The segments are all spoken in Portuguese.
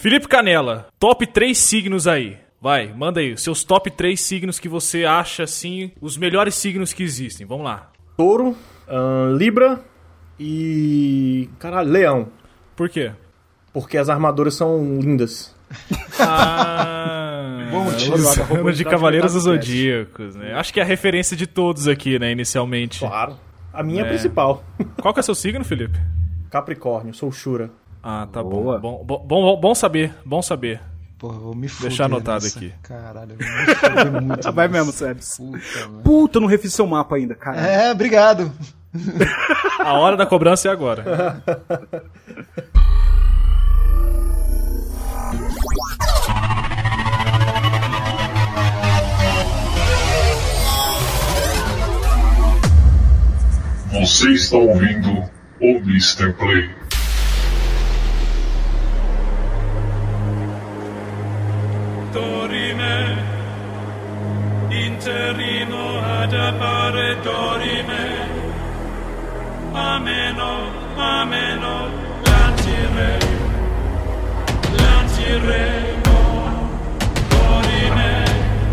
Felipe Canela, top 3 signos aí. Vai, manda aí, seus top 3 signos que você acha, assim, os melhores signos que existem. Vamos lá. Touro, ahn, Libra e. Caralho, Leão. Por quê? Porque as armaduras são lindas. Ah, Bom. Signo de da Cavaleiros dos Zodíacos, né? Acho que é a referência de todos aqui, né, inicialmente. Claro. A minha É. é principal. Qual que é o seu signo, Felipe? Capricórnio, sou Shura. Ah, tá Boa. bom. Bom, bom, bom. bom saber, bom saber. Porra, vou me fuder Deixar anotado nessa. aqui. Caralho, eu vou me fuder muito. Vai mesmo, Sebs. Puta, mano. Puta, eu não refiz seu mapa ainda, cara. É, obrigado. A hora da cobrança é agora. Você está ouvindo o Mr. Play.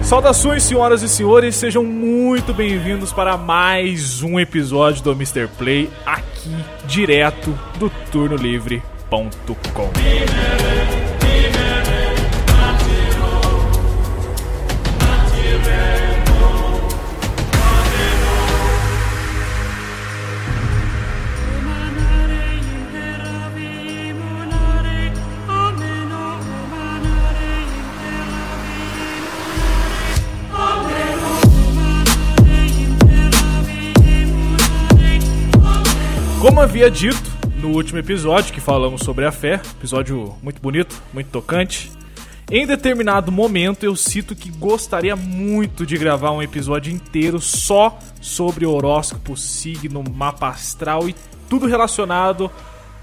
Saudações, senhoras e senhores, sejam muito bem-vindos para mais um episódio do Mr. Play, aqui direto do turnolivre.com. Como havia dito no último episódio que falamos sobre a fé, episódio muito bonito, muito tocante. Em determinado momento eu cito que gostaria muito de gravar um episódio inteiro só sobre horóscopo, signo, mapa astral e tudo relacionado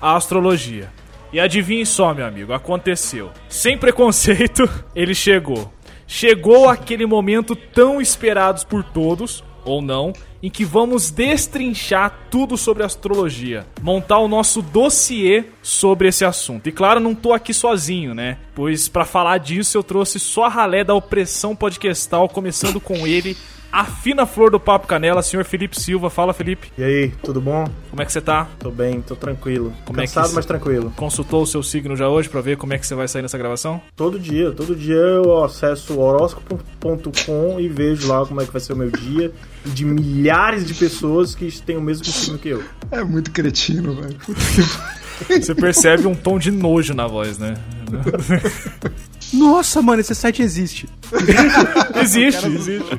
à astrologia. E adivinhe só, meu amigo, aconteceu. Sem preconceito, ele chegou. Chegou aquele momento tão esperado por todos, ou não, em que vamos destrinchar tudo sobre astrologia, montar o nosso dossiê sobre esse assunto. E claro, não tô aqui sozinho, né? Pois para falar disso eu trouxe só a ralé da opressão podcastal, começando com ele, a fina flor do papo canela, senhor Felipe Silva. Fala, Felipe. E aí, tudo bom? Como é que você tá? Tô bem, tô tranquilo. Como é que Cansado, mas tranquilo. Consultou o seu signo já hoje pra ver como é que você vai sair nessa gravação? Todo dia, todo dia eu acesso horóscopo.com e vejo lá como é que vai ser o meu dia. E de milhares de pessoas que têm o mesmo signo que eu. É muito cretino, velho. Você percebe um tom de nojo na voz, né? Nossa, mano, esse site existe. Existe, existe.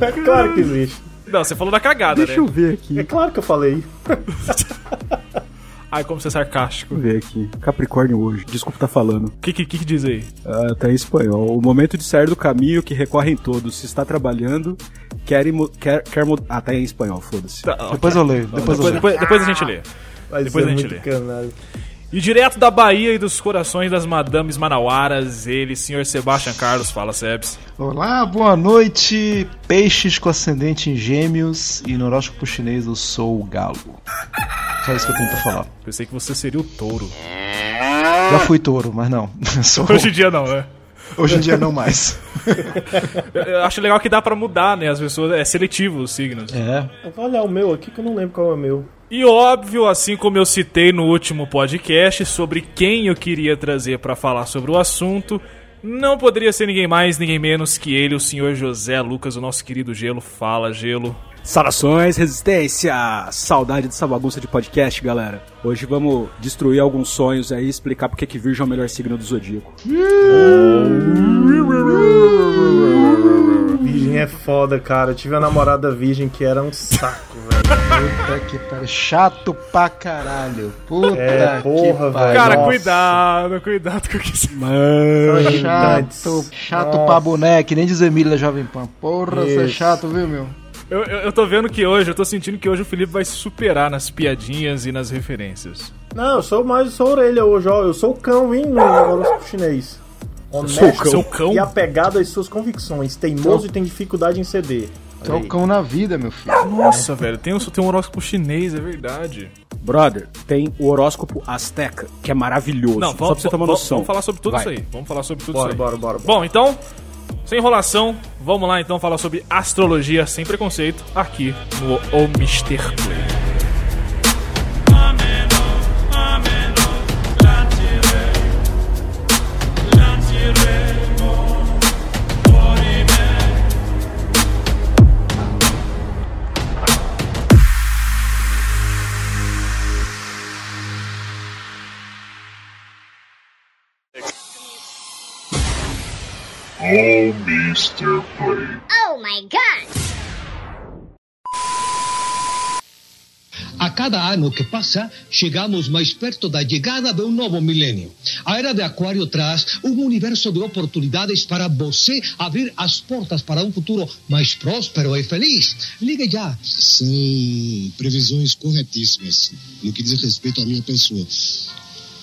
É claro que existe. Não, você falou da cagada, Deixa eu né? ver É aqui. claro que eu falei. Ai, como você é sarcástico. Deixa eu ver aqui. Capricórnio hoje. Desculpa tá falando. O que, que, que diz aí? Ah, tá em espanhol. O momento de sair do caminho que recorrem todos. Se está trabalhando, quer, quer, quer mu- Ah, tá em espanhol, foda-se. Tá, Depois eu leio, depois eu depois, leio. depois, depois a gente lê. Vai Depois a gente muito lê. E direto da Bahia e dos corações das madames manauaras, ele, senhor Sebastian Carlos, fala, Sebs. Olá, boa noite. Peixes com ascendente em gêmeos e no horóscopo chinês eu sou o galo. Só isso que eu tenho pra falar. Pensei que você seria o touro. Já fui touro, mas não. Sou... Hoje em dia não, né? Hoje em dia não mais. Eu- Eu acho legal que dá pra mudar, né? As pessoas. É seletivo os signos. É. Eu vou olhar o meu aqui que eu não lembro qual é o meu. E óbvio, assim como eu citei no último podcast sobre quem eu queria trazer pra falar sobre o assunto, não poderia ser ninguém mais, ninguém menos que ele, o senhor José Lucas, o nosso querido Gelo. Fala, Gelo. Saudações, resistência! Saudade dessa bagunça de podcast, galera. Hoje vamos destruir alguns sonhos aí e explicar porque que Virgem é o melhor signo do zodíaco. Virgem é foda, cara. Eu tive uma namorada virgem que era um saco. Puta que pariu. Chato pra caralho. Puta É, que porra, pariu. velho. Cara, Nossa. cuidado, cuidado com o que você. São irritantes. Chato, chato Nossa. pra boneco, que nem diz Emília da Jovem Pan. Porra, você é Isso. chato, viu, meu? Eu, eu, eu tô vendo que hoje, eu tô sentindo que hoje o Felipe vai se superar nas piadinhas e nas referências. Não, eu sou mais, eu sou orelha hoje, ó. Eu sou o cão, hein, no horóscopo chinês. sou o Honesto cão. Seu cão? e apegado às suas convicções. Teimoso e tem dificuldade em ceder. Trocão na vida, meu filho. Nossa, velho, tem, um- tem um horóscopo chinês, é verdade. Brother, tem o horóscopo Azteca, que é maravilhoso. Não, Só pra você ter uma vamos- noção. vamos falar sobre tudo Vai. isso aí. Vamos falar sobre tudo Bora, isso aí. bora, bora, bora. Bom, então, sem enrolação, vamos lá então falar sobre astrologia sem preconceito aqui no O Mr. Play. Oh, Mr. Play. Oh my god! A cada ano que passa, chegamos mais perto da chegada de um novo milênio. A era de Aquário traz um universo de oportunidades para você abrir as portas para um futuro mais próspero e feliz. Ligue já. São previsões corretíssimas no que diz respeito à minha pessoa.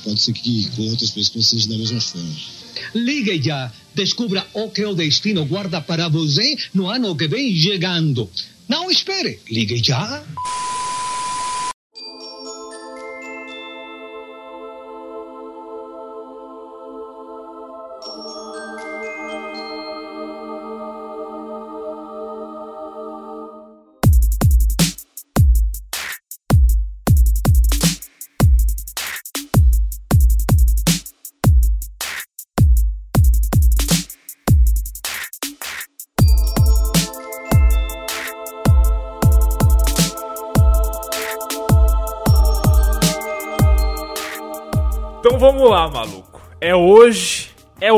Pode ser que com outras pessoas seja da mesma forma. Ligue já. Descubra o que o destino guarda para você no ano que vem chegando. Não espere. Ligue já.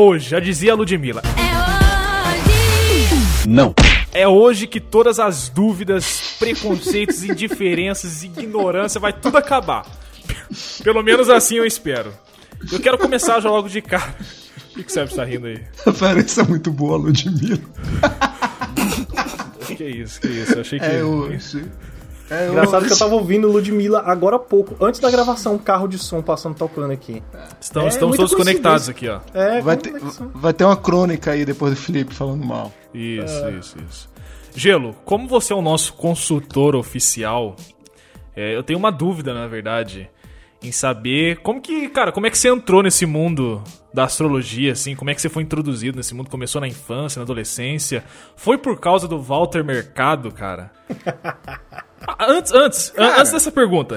Hoje, é hoje, já dizia a Ludmilla. Não. É hoje que todas as dúvidas, preconceitos, indiferenças, ignorância vai tudo acabar. Pelo menos assim eu espero. Eu quero começar já logo de cara. O que que você está rindo aí? É muito boa, Ludmilla. Que isso, que isso? Eu achei que. É hoje. É Engraçado que eu tava ouvindo Ludmilla agora há pouco, antes da gravação, um carro de som passando tocando aqui. Estamos, É estamos todos conectados aqui, ó. É, Vai ter, é são? vai ter uma crônica aí depois do Felipe falando mal. Isso, isso, isso. Gelo, como você é o nosso consultor oficial, é, eu tenho uma dúvida, na verdade, em saber como que, cara, como é que você entrou nesse mundo da astrologia, assim, como é que você foi introduzido nesse mundo? Começou na infância, na adolescência? Foi por causa do Walter Mercado, cara? Antes, antes, an- antes dessa pergunta,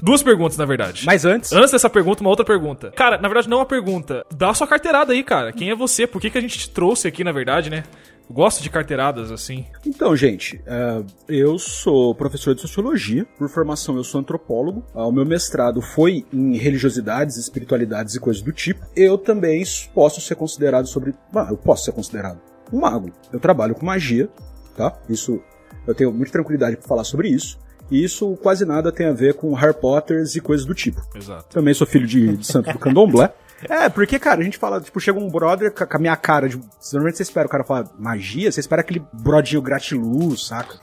duas perguntas, na verdade. Mas antes, Antes dessa pergunta, uma outra pergunta. Cara, na verdade, não uma pergunta. Dá a sua carteirada aí, cara. Quem é você? Por que, que a gente te trouxe aqui, na verdade, né? Gosto de carteiradas, assim. Então, gente, é, eu sou professor de sociologia, por formação eu sou antropólogo. Ah, O meu mestrado foi em religiosidades, espiritualidades e coisas do tipo. Eu também posso ser considerado sobre. Ah, eu posso ser considerado um mago. Eu trabalho com magia, tá? Isso eu tenho muita tranquilidade para falar sobre isso. E isso quase nada tem a ver com Harry Potter e coisas do tipo. Exato. Também sou filho de, de santo do candomblé. É, porque, cara, a gente fala, tipo, chega um brother com a minha cara de. Normalmente você espera o cara falar magia, você espera aquele brodinho gratiluz, saca?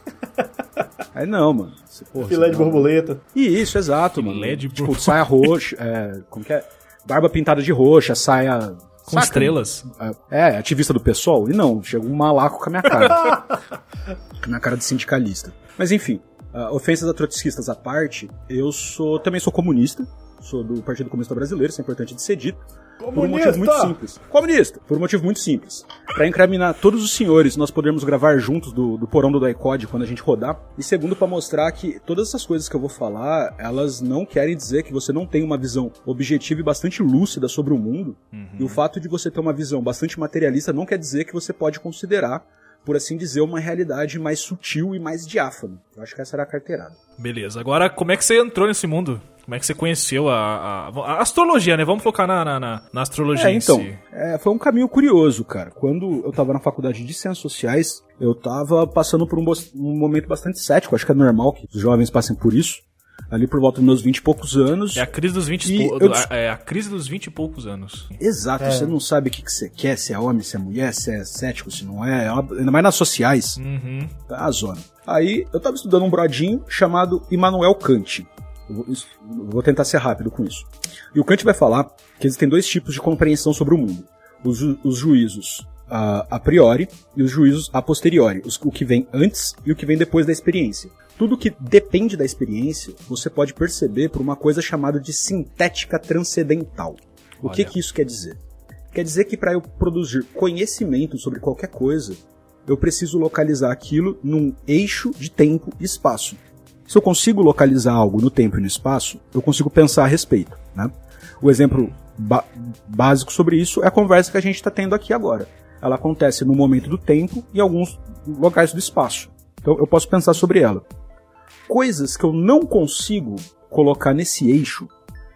Aí não, mano. Você, porra, Filé você de não- borboleta. E isso, exato, mano. Filé de tipo, borboleta. saia roxa, é, como que é? Barba pintada de roxa, saia. Com saca? estrelas. É, ativista do pessoal? E não, chega um malaco com a minha cara. com a minha cara de sindicalista. Mas enfim, ah, ofensas a trotskistas à parte, eu sou também sou comunista. Sou do Partido Comunista Brasileiro, isso é importante de ser dito. Por um motivo muito Comunista! simples. Comunista! Por um motivo muito simples. Pra incaminar todos os senhores, nós podermos gravar juntos do, do porão do Daicode quando a gente rodar. E segundo, pra mostrar que todas essas coisas que eu vou falar, elas não querem dizer que você não tem uma visão objetiva e bastante lúcida sobre o mundo. E o fato de você ter uma visão bastante materialista não quer dizer que você pode considerar, por assim dizer, uma realidade mais sutil e mais diáfano. Eu acho que essa era a carteirada. Beleza. Agora, como é que você entrou nesse mundo? Como é que você conheceu a, a- a astrologia, né? Vamos focar na, na, na- na astrologia É, em então, si. é, foi um caminho curioso, cara. Quando eu tava na faculdade de Ciências Sociais, eu tava passando por um, um momento bastante cético, acho que é normal que os jovens passem por isso. Ali por volta dos meus 20 e poucos anos. É a crise dos 20 E eu é a crise dos 20 e poucos anos. Exato, você não sabe o que, que você quer, se é homem, se é mulher, se é cético, se não é. é Ainda mais nas sociais. Uhum. Tá a zona. Aí eu tava estudando um brodinho chamado Immanuel Kant. Vou, isso- vou tentar ser rápido com isso. E o Kant vai falar que existem dois tipos de compreensão sobre o mundo: os, os juízos a, a priori e os juízos a posteriori, os- o que vem antes e o que vem depois da experiência. Tudo que depende da experiência, você pode perceber por uma coisa chamada de sintética transcendental. O que, Olha. que isso quer dizer? Quer dizer que para eu produzir conhecimento sobre qualquer coisa, eu preciso localizar aquilo num eixo de tempo e espaço. Se eu consigo localizar algo no tempo e no espaço, eu consigo pensar a respeito. Né? O exemplo básico sobre isso é a conversa que a gente está tendo aqui agora. Ela acontece no momento do tempo e alguns locais do espaço. Então eu posso pensar sobre ela. Coisas que eu não consigo colocar nesse eixo,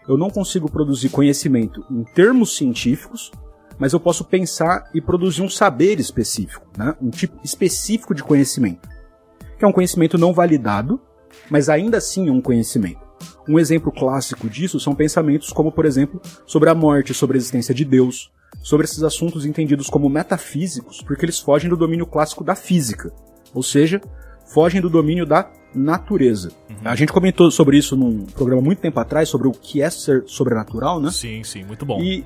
eu não consigo produzir conhecimento em termos científicos, mas eu posso pensar e produzir um saber específico, né? um tipo específico de conhecimento, que é um conhecimento não validado, mas ainda assim é um conhecimento. Um exemplo clássico disso são pensamentos como, por exemplo, sobre a morte, sobre a existência de Deus, sobre esses assuntos entendidos como metafísicos, porque eles fogem do domínio clássico da física, ou seja, fogem do domínio da natureza. A gente comentou sobre isso num programa muito tempo atrás, sobre o que é ser sobrenatural, né? Sim, sim, muito bom. E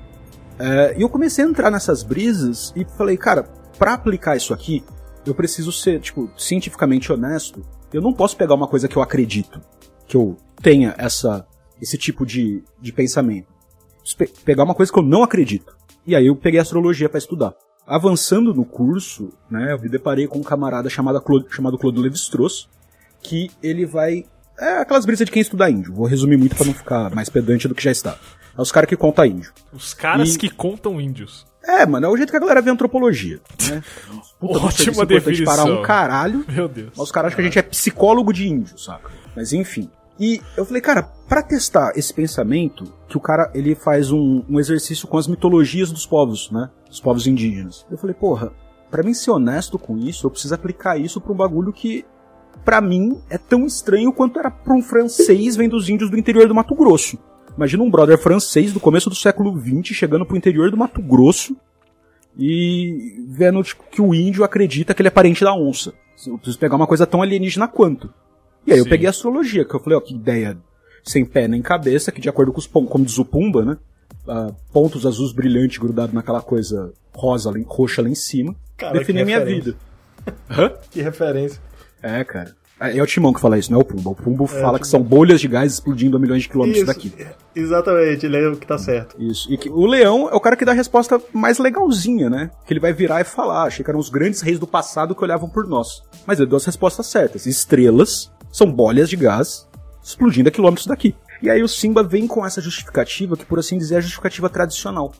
é, eu comecei a entrar nessas brisas e falei, cara, pra aplicar isso aqui, eu preciso ser, tipo, cientificamente honesto. Eu não posso pegar uma coisa que eu acredito, que eu tenha essa, esse tipo de, de pensamento. Pe- pegar uma coisa que eu não acredito. E aí eu peguei astrologia pra estudar. Avançando no curso, né, eu me deparei com um camarada chamado, Clo- chamado Claude Lévi-Strauss, que ele vai... É aquelas brisas de quem estuda índio. Vou resumir muito pra não ficar mais pedante do que já está. É os caras que contam índio. Os caras E- que contam índios. É, mano, é o jeito que a galera vê antropologia. Né? Puta, Ótima para definição. um caralho, Meu Deus. mas os caras acham que a gente é psicólogo de índio, saca? Mas enfim. E eu falei, cara, pra testar esse pensamento, que o cara ele faz um, um exercício com as mitologias dos povos, né? Dos povos indígenas. Eu falei, porra, pra mim ser honesto com isso, eu preciso aplicar isso pra um bagulho que, pra mim, é tão estranho quanto era pra um francês vendo os índios do interior do Mato Grosso. Imagina um brother francês do começo do século XX chegando pro interior do Mato Grosso e vendo tipo, que o índio acredita que ele é parente da onça. Eu preciso pegar uma coisa tão alienígena quanto. E aí eu Sim. peguei a astrologia, que eu falei, ó, que ideia sem pé nem cabeça, que de acordo com os pontos, como diz o Pumba, né? ah, pontos azuis brilhantes grudados naquela coisa rosa, roxa lá em cima, Cara, que a minha vida. Hã? Que referência. É, cara. É é o Timão que fala isso, não é o Pumba. O Pumba fala que são bolhas de gás explodindo a milhões de quilômetros Isso, daqui. Exatamente, ele é o que tá certo. Isso. E que o leão é o cara que dá a resposta mais legalzinha, né? Que ele vai virar e falar, achei que eram os grandes reis do passado que olhavam por nós. Mas ele deu as respostas certas. Estrelas são bolhas de gás explodindo a quilômetros daqui. E aí o Simba vem com essa justificativa que, por assim dizer, é a justificativa tradicional.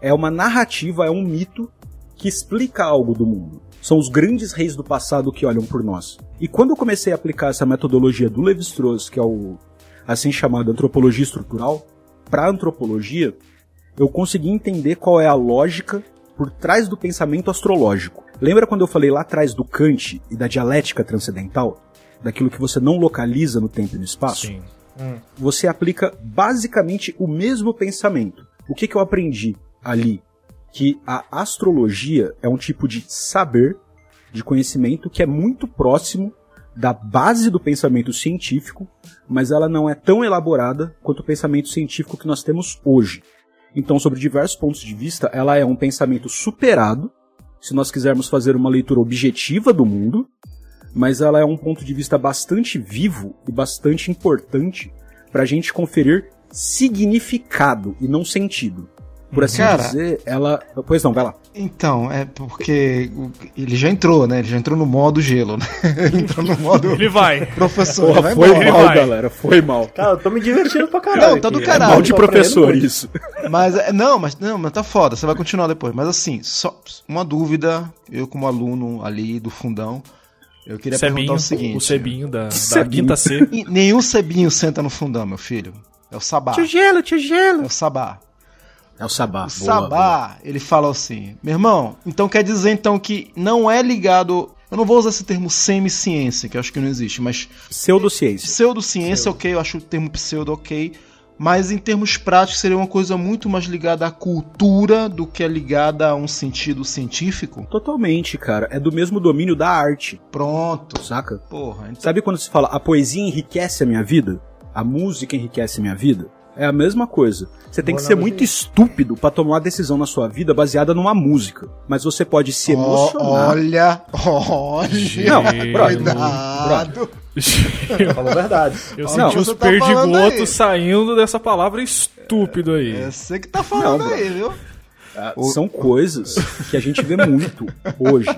É uma narrativa, é um mito que explica algo do mundo. São os grandes reis do passado que olham por nós. E quando eu comecei a aplicar essa metodologia do Levi-Strauss, que é o assim chamado antropologia estrutural, para antropologia, eu consegui entender qual é a lógica por trás do pensamento astrológico. Lembra quando eu falei lá atrás do Kant e da dialética transcendental? Daquilo que você não localiza no tempo e no espaço? Sim. você aplica basicamente o mesmo pensamento. O que, que eu aprendi ali? Que a astrologia é um tipo de saber, de conhecimento que é muito próximo da base do pensamento científico, mas ela não é tão elaborada quanto o pensamento científico que nós temos hoje. Então, sobre diversos pontos de vista, ela é um pensamento superado, se nós quisermos fazer uma leitura objetiva do mundo, mas ela é um ponto de vista bastante vivo e bastante importante para a gente conferir significado e não sentido. Por assim Cara- dizer, ela. Pois não, vai lá. Então, é porque ele já entrou, né? Ele já entrou no modo gelo, né? Ele entrou no modo Ele vai. professor. ele vai foi mal, vai. galera, foi mal. Cara, eu tô me divertindo pra caralho. Não, tá do aqui. caralho. mal de professor, isso. Mas é, não, mas não, mas tá foda, você vai continuar depois. Mas assim, só uma dúvida, eu como aluno ali do fundão, eu queria Cebinho, perguntar o seguinte. o Cebinho da, da quinta C. Nenhum cebinho senta no fundão, meu filho. É o Sabá. gelo, tio gelo. É o Sabá. É o Sabá. O Sabá, ele fala assim, meu irmão, então quer dizer então que não é ligado. Eu não vou usar esse termo semi-ciência, que eu acho que não existe, mas Pseudociência. pseudociência, ok, eu acho o termo pseudo ok. Mas em termos práticos seria uma coisa muito mais ligada à cultura do que é ligada a um sentido científico. Totalmente, cara. É do mesmo domínio da arte, Pronto. saca? Porra, então... Sabe quando se fala a poesia enriquece a minha vida? A música enriquece a minha vida? É a mesma coisa. Você tem Boa que ser muito estúpido pra tomar uma decisão na sua vida baseada numa música. Mas você pode se emocionar. olha, olha. Não, Cuidado. Falou a verdade. Eu senti o que os tá perdigotos saindo dessa palavra estúpido aí. É você que tá falando Não, aí, viu? Ah, São coisas que a gente vê muito hoje.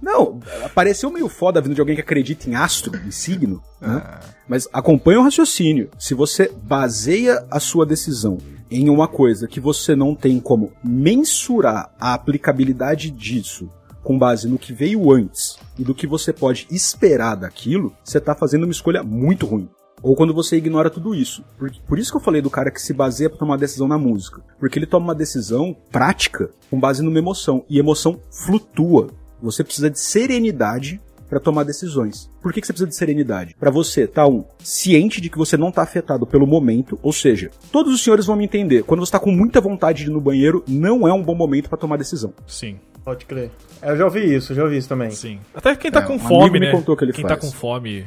Não, pareceu meio foda vindo de alguém que acredita em astro, em signo, né? Mas acompanha o raciocínio. Se você baseia a sua decisão em uma coisa que você não tem como mensurar a aplicabilidade disso com base no que veio antes e do que você pode esperar daquilo, você tá fazendo uma escolha muito ruim. Ou quando você ignora tudo isso. Por, por isso que eu falei do cara que se baseia pra tomar decisão na música. Porque ele toma uma decisão prática com base numa emoção. E emoção flutua. Você precisa de serenidade pra tomar decisões. Por que, que você precisa de serenidade? Pra você estar, um, ciente de que você não tá afetado pelo momento. Ou seja, todos os senhores vão me entender. Quando você tá com muita vontade de ir no banheiro, não é um bom momento pra tomar decisão. Sim, Pode crer. É, Eu já ouvi isso, já ouvi isso também. sim. Até quem tá É, com um fome, amigo me né? contou que ele quem faz. tá com fome.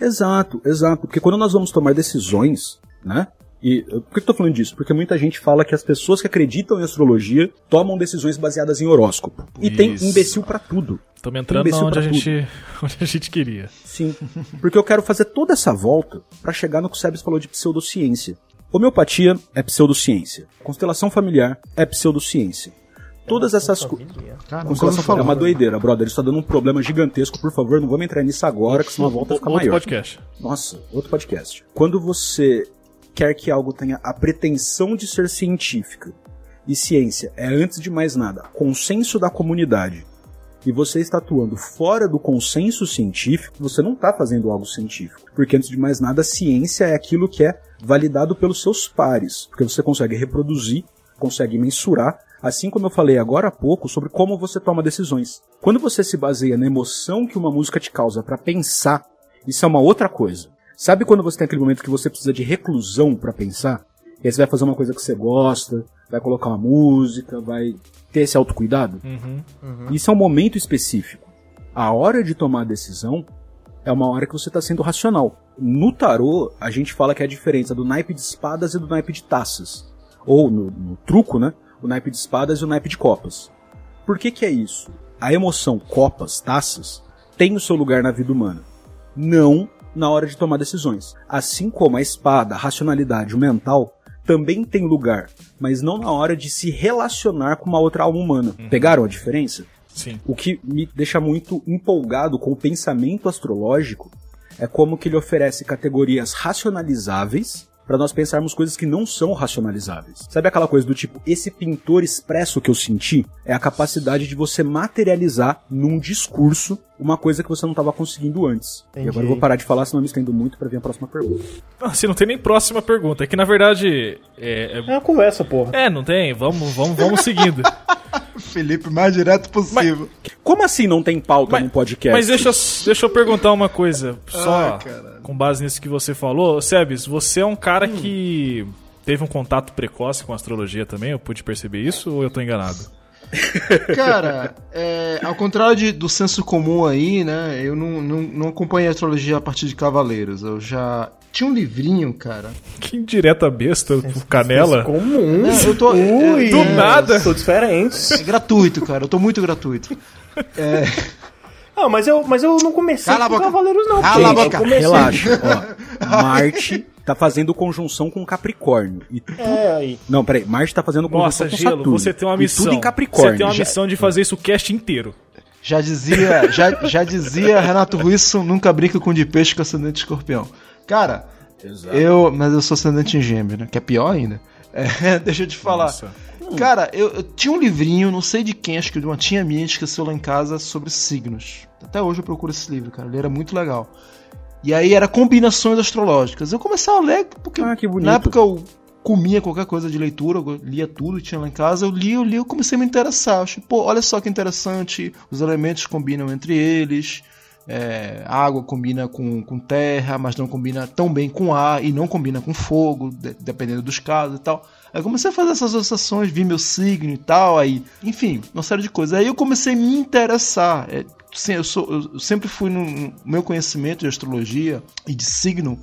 Exato, exato. Porque quando nós vamos tomar decisões, né? E por que eu tô falando disso? Porque muita gente fala que as pessoas que acreditam em astrologia tomam decisões baseadas em horóscopo. E tem Isso. imbecil pra tudo. Estamos entrando onde a, gente, onde a gente queria. Sim. Porque eu quero fazer toda essa volta pra chegar no que o Sebes falou de pseudociência. Homeopatia é pseudociência. Constelação familiar é pseudociência. Todas essas coisas. Familiar é uma doideira, brother. Isso tá dando um problema gigantesco. Por favor, não vamos entrar nisso agora, que senão a volta fica Outro maior. podcast. Nossa, outro podcast. Quando você quer que algo tenha a pretensão de ser científica, e ciência é, antes de mais nada, consenso da comunidade, e você está atuando fora do consenso científico, você não está fazendo algo científico. Porque, antes de mais nada, ciência é aquilo que é validado pelos seus pares. Porque você consegue reproduzir, consegue mensurar, assim como eu falei agora há pouco sobre como você toma decisões. Quando você se baseia na emoção que uma música te causa para pensar, isso é uma outra coisa. Sabe quando você tem aquele momento que você precisa de reclusão para pensar? E aí você vai fazer uma coisa que você gosta, vai colocar uma música, vai ter esse autocuidado? Uhum. Isso é um momento específico. A hora de tomar a decisão é uma hora que você está sendo racional. No tarô, a gente fala que é a diferença do naipe de espadas e do naipe de taças. Ou no, no truco, né? O naipe de espadas e o naipe de copas. Por que que é isso? A emoção copas, taças, tem o seu lugar na vida humana. Não na hora de tomar decisões. Assim como a espada, a racionalidade, o mental, também tem lugar, mas não na hora de se relacionar com uma outra alma humana. Pegaram a diferença? Sim. O que me deixa muito empolgado com o pensamento astrológico é como que ele oferece categorias racionalizáveis para nós pensarmos coisas que não são racionalizáveis. Sabe aquela coisa do tipo, esse pintor expresso que eu senti é a capacidade de você materializar num discurso uma coisa que você não estava conseguindo antes. E Entendi. agora eu vou parar de falar, senão eu me estendo muito para vir a próxima pergunta. Ah, se não tem nem próxima pergunta. É que na verdade. É, É uma conversa, porra. é, é, não tem. Vamos, vamos, vamos seguindo. Felipe, mais direto possível. Como assim não tem pauta no podcast? Mas deixa, eu- deixa eu perguntar uma coisa. Só Ai, caralho. Com base nisso que você falou. Sebes, você é um cara que teve um contato precoce com astrologia também? Eu pude perceber isso ou eu tô enganado? Cara, é, ao contrário de- do senso comum aí, né? Eu não, não, não acompanhei a astrologia a partir de Cavaleiros. Eu já. Tinha um livrinho, cara. Que indireta besta, canela. Comum. Não, eu tô- Ui, Do nada. Sou diferente. É gratuito, cara. Eu tô muito gratuito. Ah, mas eu, mas eu não comecei Cala a com boca. Cavaleiros, não. Cala a gente. boca. Eu comecei. Relaxa, ó. Marte tá fazendo conjunção com Capricórnio. E tu... É, aí. Não, peraí, Marte tá fazendo conjunção Nossa, com Gelo, Saturno. você tem uma E missão. tudo em Capricórnio. Você tem uma Já- missão de fazer isso o cast inteiro. Já dizia, já, já dizia Renato Russo, nunca brinca com de peixe com ascendente escorpião. Cara, eu. Mas eu sou ascendente em gêmeo, né? Que é pior ainda. É, deixa eu te falar. Nossa. Cara, eu, eu tinha um livrinho, não sei de quem, acho que de uma tia minha, esqueceu lá em casa, sobre signos. Até hoje eu procuro esse livro, cara. Ele era muito legal. E aí era combinações astrológicas. Eu comecei a ler porque Ah, na época eu comia qualquer coisa de leitura, eu lia tudo, tinha lá em casa, eu li, eu li, eu comecei a me interessar. Eu achei, pô, olha só que interessante, os elementos combinam entre eles. É, água combina com, com terra, mas não combina tão bem com ar e não combina com fogo, de- dependendo dos casos e tal. Aí comecei a fazer essas associações, vi meu signo e tal, aí, enfim, uma série de coisas. Aí eu comecei a me interessar. É, eu, sou- eu sempre fui no meu conhecimento de astrologia e de signo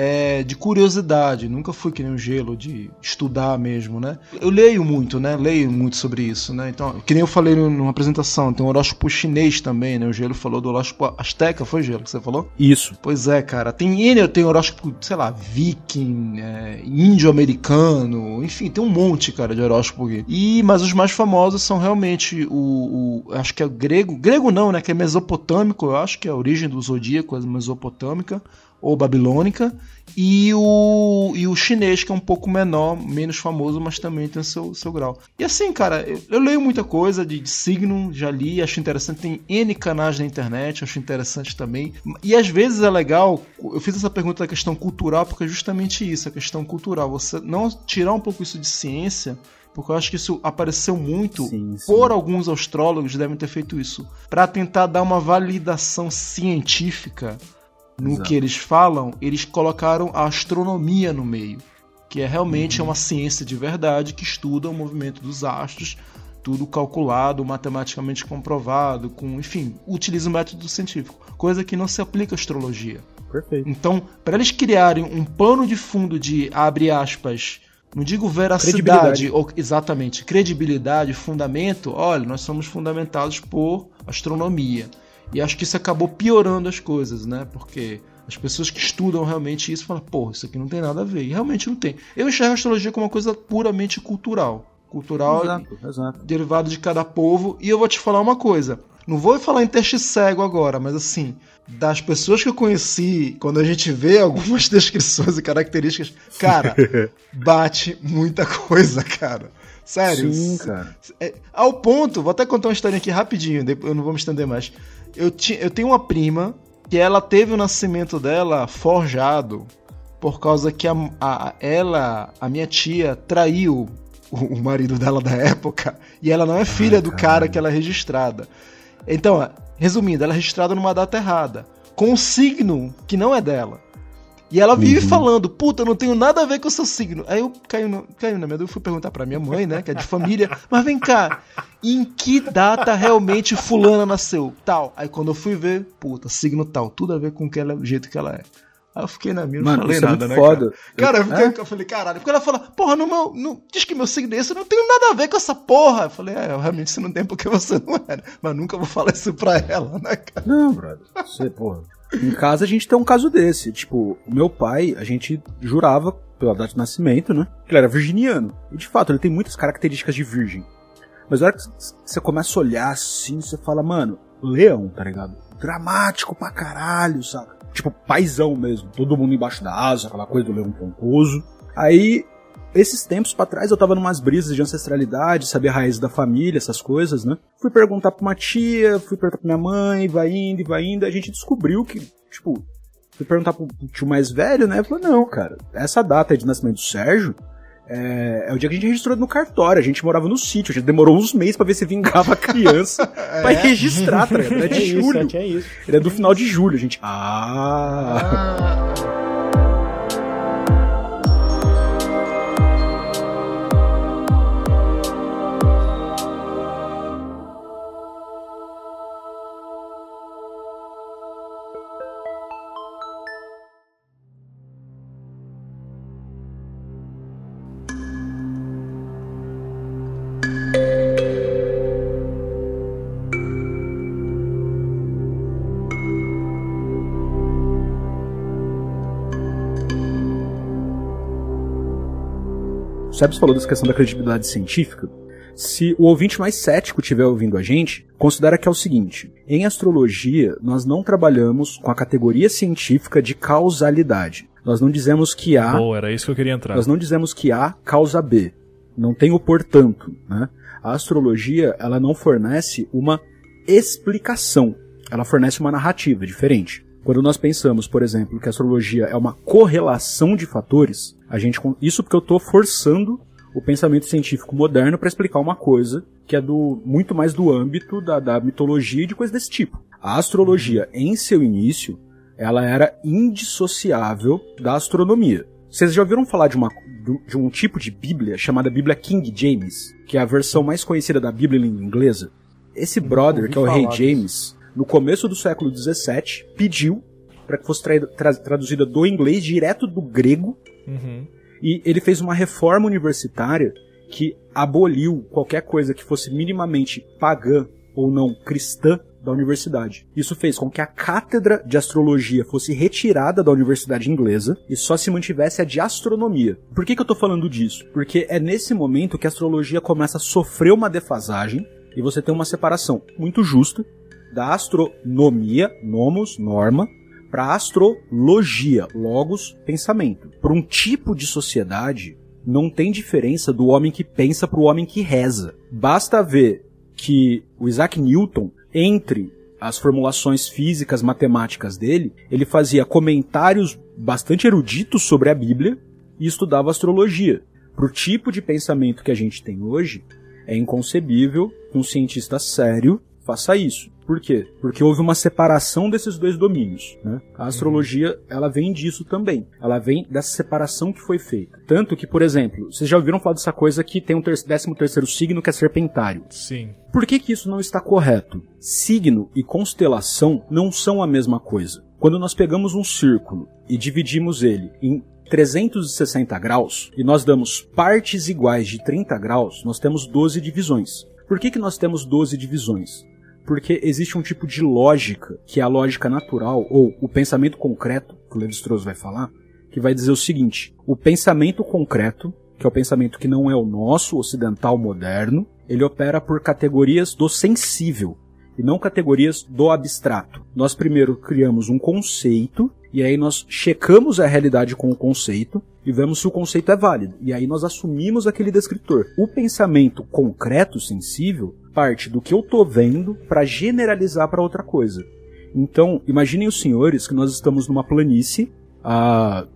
é, de curiosidade, nunca fui que nem um gelo de estudar mesmo, né? Eu leio muito, né? Leio muito sobre isso, né? Então, que nem eu falei numa apresentação, tem um horóscopo chinês também, né? O gelo falou do horóscopo asteca, foi gelo que você falou? Isso. Pois é, cara. Tem N, tem horóscopo, sei lá, viking, é, índio-americano, enfim, tem um monte, cara, de horóscopo aqui. E, mas os mais famosos são realmente o, o- acho que é o grego, grego não, né, que é mesopotâmico, eu acho que é a origem do zodíaco, é mesopotâmica ou babilônica, e o, e o chinês, que é um pouco menor, menos famoso, mas também tem seu, seu grau. E assim, cara, eu, eu leio muita coisa de, de signo, já li, acho interessante, tem N canais na internet, acho interessante também. E às vezes é legal, eu fiz essa pergunta da questão cultural, porque é justamente isso, a questão cultural. Você não tirar um pouco isso de ciência, porque eu acho que isso apareceu muito Sim, sim. por alguns astrólogos devem ter feito isso para tentar dar uma validação científica no Exato. que eles falam, eles colocaram a astronomia no meio, que é realmente é uma ciência de verdade que estuda o movimento dos astros, tudo calculado, matematicamente comprovado, com, enfim, utiliza o método científico, coisa que não se aplica à astrologia. Perfeito. Então, para eles criarem um pano de fundo de abre aspas, não digo veracidade, ou exatamente, credibilidade, fundamento, olha, nós somos fundamentados por astronomia. E acho que isso acabou piorando as coisas, né? Porque as pessoas que estudam realmente isso falam, pô, isso aqui não tem nada a ver. E realmente não tem. Eu enxergo a astrologia como uma coisa puramente cultural. Cultural Exato, exato. derivado de cada povo. E eu vou te falar uma coisa. Não vou falar em teste cego agora, mas assim, das pessoas que eu conheci, quando a gente vê algumas descrições e características, cara, bate muita coisa, cara. Sério. Sim, cara. É, ao ponto, vou até contar uma história aqui rapidinho, depois eu não vou me estender mais. Eu, ti, eu tenho uma prima que ela teve o nascimento dela forjado por causa que a, a- ela, a minha tia, traiu o, o marido dela da época e ela não é filha do cara que ela é registrada. Então, resumindo, ela é registrada numa data errada, com um signo que não é dela. E ela vive falando, puta, eu não tenho nada a ver com o seu signo. Aí eu caio, no, caio na minha dúvida, fui perguntar pra minha mãe, né, que é de família, mas vem cá, em que data realmente fulana nasceu? Tal. Aí quando eu fui ver, puta, signo tal, tudo a ver com o jeito que ela é. Aí eu fiquei na minha, não Mano, falei isso é nada, muito né, foda. Cara, cara eu, fiquei- eu falei, caralho, porque ela fala, porra, no meu, no, diz que meu signo é esse, eu não tenho nada a ver com essa porra. Eu falei, é, realmente você não tem porque você não era. Mas nunca vou falar isso pra ela, né, cara? Não, brother. Você, porra. Em casa a gente tem um caso desse. Tipo, o meu pai, a gente jurava, pela data de nascimento, né? Que ele era virginiano. E de fato, ele tem muitas características de virgem. Mas na hora que você começa a olhar assim, você fala, mano, leão, tá ligado? Dramático pra caralho, saca? Tipo, paizão mesmo. Todo mundo embaixo da asa, aquela coisa do leão pomposo. Aí, esses tempos pra trás, eu tava numas brisas de ancestralidade, saber a raiz da família, essas coisas, né? Fui perguntar pra uma tia, fui perguntar pra minha mãe, vai indo, e vai indo. A gente descobriu que, tipo, fui perguntar pro tio mais velho, né? Falou, não, cara, essa data de nascimento do Sérgio é, é o dia que a gente registrou no cartório. A gente morava no sítio, a gente demorou uns meses pra ver se vingava a criança pra registrar, tá ligado? É de É isso, julho. é, é isso. Ele é do final de julho, a gente. Ah! O Sebs falou dessa questão da credibilidade científica. Se o ouvinte mais cético estiver ouvindo a gente, considera que é o seguinte: em astrologia, nós não trabalhamos com a categoria científica de causalidade. Nós não dizemos que há era isso que eu queria entrar. nós não dizemos que A causa B. Não tem o portanto. Né? A astrologia ela não fornece uma explicação. Ela fornece uma narrativa diferente. Quando nós pensamos, por exemplo, que a astrologia é uma correlação de fatores, a gente isso porque eu estou forçando o pensamento científico moderno para explicar uma coisa que é do muito mais do âmbito da, da mitologia e de coisas desse tipo. A astrologia, em seu início, ela era indissociável da astronomia. Vocês já ouviram falar de, uma, de um tipo de Bíblia chamada Bíblia King James, que é a versão mais conhecida da Bíblia em língua inglesa? Esse brother, que é o rei. James, no começo do século XVII, pediu para que fosse tra- tra- traduzida do inglês direto do grego Uhum. e ele fez uma reforma universitária que aboliu qualquer coisa que fosse minimamente pagã ou não cristã da universidade. Isso fez com que a cátedra de astrologia fosse retirada da universidade inglesa e só se mantivesse a de astronomia. Por que, que eu tô falando disso? Porque é nesse momento que a astrologia começa a sofrer uma defasagem e você tem uma separação muito justa da astronomia, nomos, norma, para astrologia, logos, pensamento. Para um tipo de sociedade, não tem diferença do homem que pensa para o homem que reza. Basta ver que o Isaac Newton, entre as formulações físicas, matemáticas dele, ele fazia comentários bastante eruditos sobre a Bíblia e estudava astrologia. Para o tipo de pensamento que a gente tem hoje, é inconcebível que um cientista sério faça isso. Por quê? Porque houve uma separação desses dois domínios. Né? A astrologia, ela vem disso também. Ela vem dessa separação que foi feita. Tanto que, por exemplo, vocês já ouviram falar dessa coisa que tem um ter 13 terceiro signo que é serpentário. Sim. Por que, que isso não está correto? Signo e constelação não são a mesma coisa. Quando nós pegamos um círculo e dividimos ele em 360 graus e nós damos partes iguais de 30 graus, nós temos 12 divisões. Por que, que nós temos 12 divisões? Porque existe um tipo de lógica, que é a lógica natural, ou o pensamento concreto, que o Levi-Strauss vai falar, que vai dizer o seguinte: o pensamento concreto, que é o pensamento que não é o nosso, ocidental moderno, ele opera por categorias do sensível e não categorias do abstrato. Nós primeiro criamos um conceito e aí nós checamos a realidade com o conceito e vemos se o conceito é válido. E aí nós assumimos aquele descritor. O pensamento concreto, sensível, parte do que eu tô vendo para generalizar para outra coisa. Então, imaginem os senhores que nós estamos numa planície há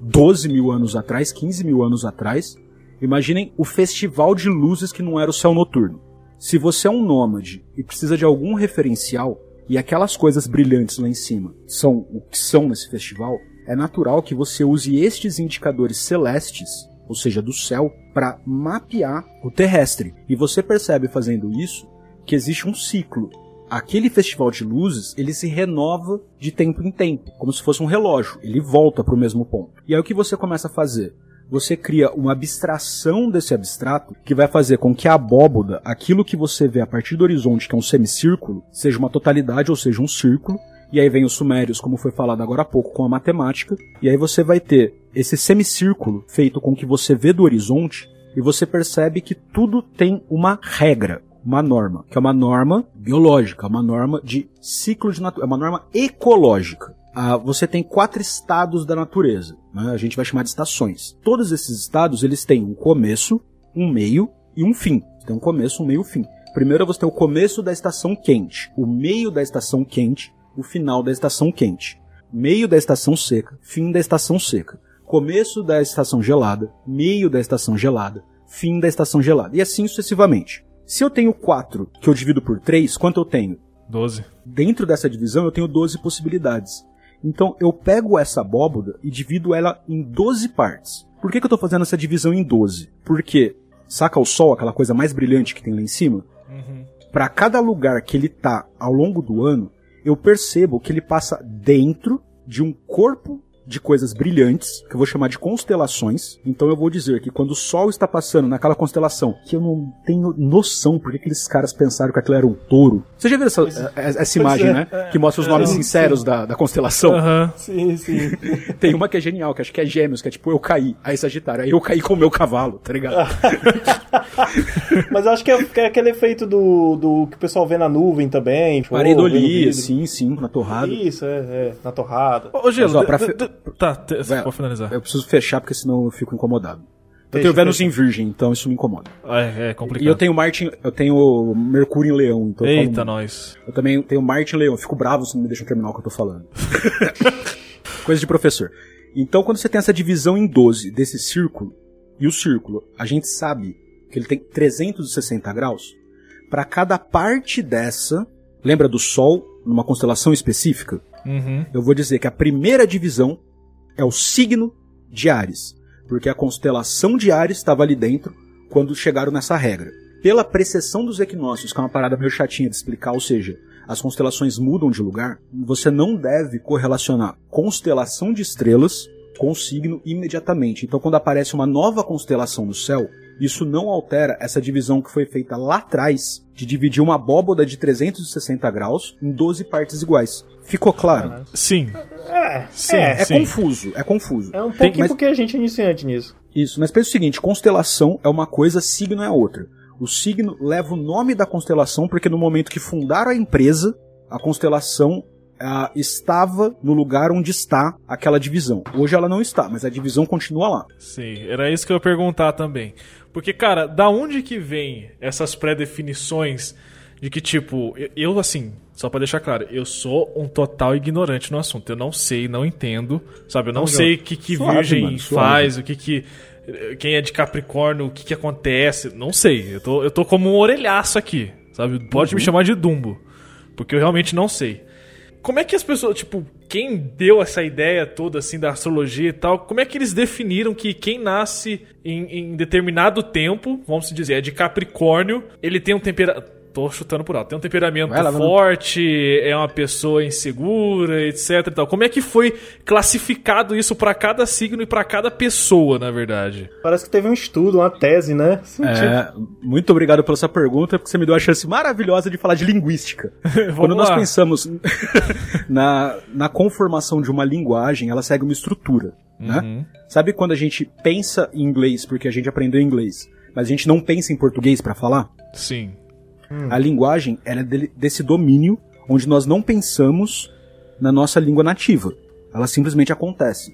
12 mil anos atrás, 15 mil anos atrás. Imaginem o festival de luzes que não era o céu noturno. Se você é um nômade e precisa de algum referencial, e aquelas coisas brilhantes lá em cima são o que são nesse festival, é natural que você use estes indicadores celestes, ou seja, do céu, para mapear o terrestre. E você percebe fazendo isso que existe um ciclo. Aquele festival de luzes, ele se renova de tempo em tempo, como se fosse um relógio, ele volta para o mesmo ponto. E aí o que você começa a fazer? Você cria uma abstração desse abstrato que vai fazer com que a abóboda, aquilo que você vê a partir do horizonte, que é um semicírculo, seja uma totalidade ou seja um círculo, e aí vem os sumérios, como foi falado agora há pouco, com a matemática, e aí você vai ter esse semicírculo feito com que você vê do horizonte e você percebe que tudo tem uma regra, uma norma, que é uma norma biológica, uma norma de ciclo de natureza, é uma norma ecológica. Ah, você tem quatro estados da natureza, né? a gente vai chamar de estações. Todos esses estados eles têm um começo, um meio e um fim. Tem um começo, um meio um fim. Primeiro você tem o começo da estação quente, o meio da estação quente, o final da estação quente, meio da estação seca, fim da estação seca, começo da estação gelada, meio da estação gelada, fim da estação gelada, e assim sucessivamente. Se eu tenho 4 que eu divido por 3, quanto eu tenho? 12. Dentro dessa divisão eu tenho 12 possibilidades. Então eu pego essa abóboda e divido ela em 12 partes. Por que, que eu estou fazendo essa divisão em 12? Porque saca o sol, aquela coisa mais brilhante que tem lá em cima? Para cada lugar que ele tá ao longo do ano, eu percebo que ele passa dentro de um corpo de coisas brilhantes, que eu vou chamar de constelações. Então eu vou dizer que quando o Sol está passando naquela constelação, que eu não tenho noção porque aqueles caras pensaram que aquilo era um touro. Você já viu essa, essa- essa imagem, é, né? Que mostra os nomes sim, sinceros da, da constelação? Aham. Sim, sim. Tem uma que é genial, que acho que é gêmeos, que é tipo, eu caí, aí Sagitário, aí eu caí com o meu cavalo, tá ligado? Mas eu acho que é, que é aquele efeito do, do que o pessoal vê na nuvem também. Tipo, oh, Pareidolia, vidro. sim, sim, na torrada. Isso, é, é, na torrada. Ô, Gelo, Mas, ó, pra tá, t- Vai, pode finalizar. Eu preciso fechar porque senão eu fico incomodado. Eu tenho Vênus em Virgem, então isso me incomoda. É, é complicado. E eu tenho Marte, eu tenho Mercúrio em Leão, então eu, Eita, muito. nós. eu também tenho Marte em Leão, eu fico bravo se não me deixa terminar o que eu tô falando. Coisa de professor. Então, quando você tem essa divisão em 12 desse círculo, e o círculo, a gente sabe que ele tem 360 graus, para cada parte dessa, lembra do Sol numa constelação específica? Uhum. eu vou dizer que a primeira divisão é o signo de Ares, porque a constelação de Ares estava ali dentro quando chegaram nessa regra. Pela precessão dos equinócios, que é uma parada meio chatinha de explicar, ou seja, as constelações mudam de lugar, você não deve correlacionar constelação de estrelas com o signo imediatamente. Então, quando aparece uma nova constelação no céu, isso não altera essa divisão que foi feita lá atrás de dividir uma abóboda de 360 graus em 12 partes iguais. Ficou claro? Sim. É, Sim, é, É sim. confuso, é confuso. é um Tem- pouquinho mas- porque a gente é iniciante nisso. Isso, mas pensa o seguinte, constelação é uma coisa, signo é outra. O signo leva o nome da constelação porque no momento que fundaram a empresa, a constelação ah, estava no lugar onde está aquela divisão. Hoje ela não está, mas a divisão continua lá. Sim, era isso que eu ia perguntar também. Porque, cara, da onde que vem essas pré-definições de que, tipo, eu, eu, assim, só pra deixar claro, eu sou um total ignorante no assunto. Eu não sei, não entendo, sabe? Eu não Vamos sei o que, que Suave, Virgem mano, faz, o que que. Quem é de Capricórnio, o que que acontece. Não sei. Eu tô, eu tô como um orelhaço aqui, sabe? Pode Uhum. me chamar de Dumbo. Porque eu realmente não sei. Como é que as pessoas, tipo, quem deu essa ideia toda, assim, da astrologia e tal, como é que eles definiram que quem nasce em, em determinado tempo, vamos dizer, é de Capricórnio, ele tem um temperamento. Tô chutando por alto. Tem um temperamento lá, forte, é uma pessoa insegura, etc e tal. Como é que foi classificado isso pra cada signo e pra cada pessoa, na verdade? Parece que teve um estudo, uma tese, né? É, muito obrigado pela sua pergunta, porque você me deu a chance maravilhosa de falar de linguística. Quando nós pensamos na, na conformação de uma linguagem, ela segue uma estrutura, né? Uhum. Sabe quando a gente pensa em inglês porque a gente aprendeu inglês, mas a gente não pensa em português pra falar? Sim. A linguagem ela é dele- desse domínio onde nós não pensamos na nossa língua nativa. Ela simplesmente acontece.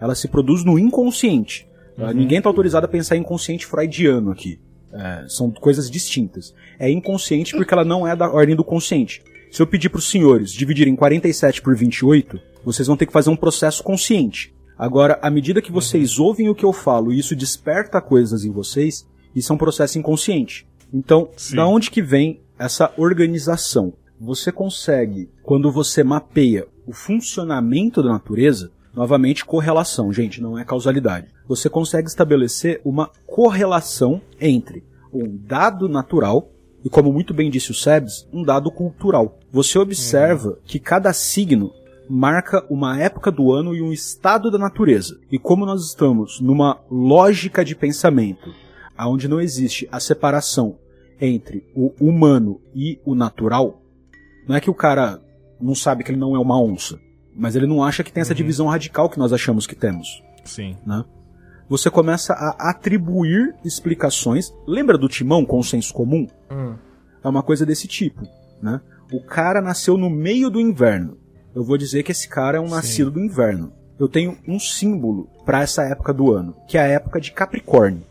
Ela se produz no inconsciente. Ah, Ninguém está autorizado a pensar em inconsciente freudiano aqui. É, são coisas distintas. É inconsciente porque ela não é da ordem do consciente. Se eu pedir para os senhores dividirem 47 por 28, vocês vão ter que fazer um processo consciente. Agora, à medida que vocês ouvem o que eu falo e isso desperta coisas em vocês, isso é um processo inconsciente. Então, Sim. da onde que vem essa organização? Você consegue, quando você mapeia o funcionamento da natureza, novamente correlação, gente, não é causalidade. Você consegue estabelecer uma correlação entre um dado natural e, como muito bem disse o Sebes, um dado cultural. Você observa que cada signo marca uma época do ano e um estado da natureza. E como nós estamos numa lógica de pensamento, onde não existe a separação entre o humano e o natural, não é que o cara não sabe que ele não é uma onça, mas ele não acha que tem essa divisão radical que nós achamos que temos. Sim. Né? Você começa a atribuir explicações. Lembra do timão com o senso comum? Hum. É uma coisa desse tipo. Né? O cara nasceu no meio do inverno. Eu vou dizer que esse cara é um nascido do inverno. Eu tenho um símbolo para essa época do ano, que é a época de Capricórnio,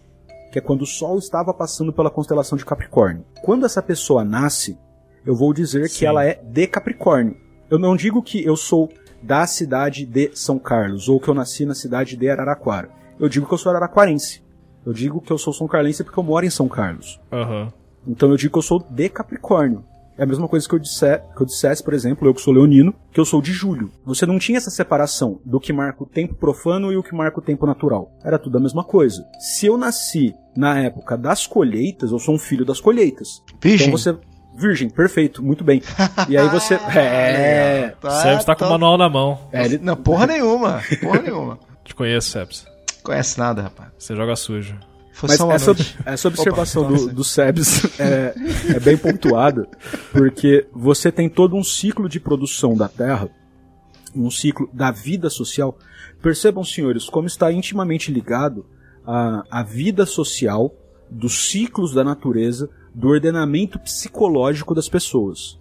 que é quando o Sol estava passando pela constelação de Capricórnio. Quando essa pessoa nasce, eu vou dizer Sim. que ela é de Capricórnio. Eu não digo que eu sou da cidade de São Carlos ou que eu nasci na cidade de Araraquara. Eu digo que eu sou araraquarense. Eu digo que eu sou São Carlense porque eu moro em São Carlos. Aham. Então eu digo que eu sou de Capricórnio. É a mesma coisa que eu, disser, que eu dissesse, por exemplo, eu que sou leonino, que eu sou de julho. Você não tinha essa separação do que marca o tempo profano e o que marca o tempo natural. Era tudo a mesma coisa. Se eu nasci na época das colheitas, eu sou um filho das colheitas. Virgem. Então você. Virgem, perfeito, muito bem. E aí você. É. O Sebs tá com o manual na mão. é ele- Não, porra nenhuma. Porra nenhuma. Te conheço, Sebs. Conhece nada, rapaz. Você joga sujo. Mas essa, essa observação Opa, do, do Sebs é, é bem pontuada, porque você tem todo um ciclo de produção da Terra, um ciclo da vida social. Percebam, senhores, como está intimamente ligado a, a vida social, dos ciclos da natureza, do ordenamento psicológico das pessoas.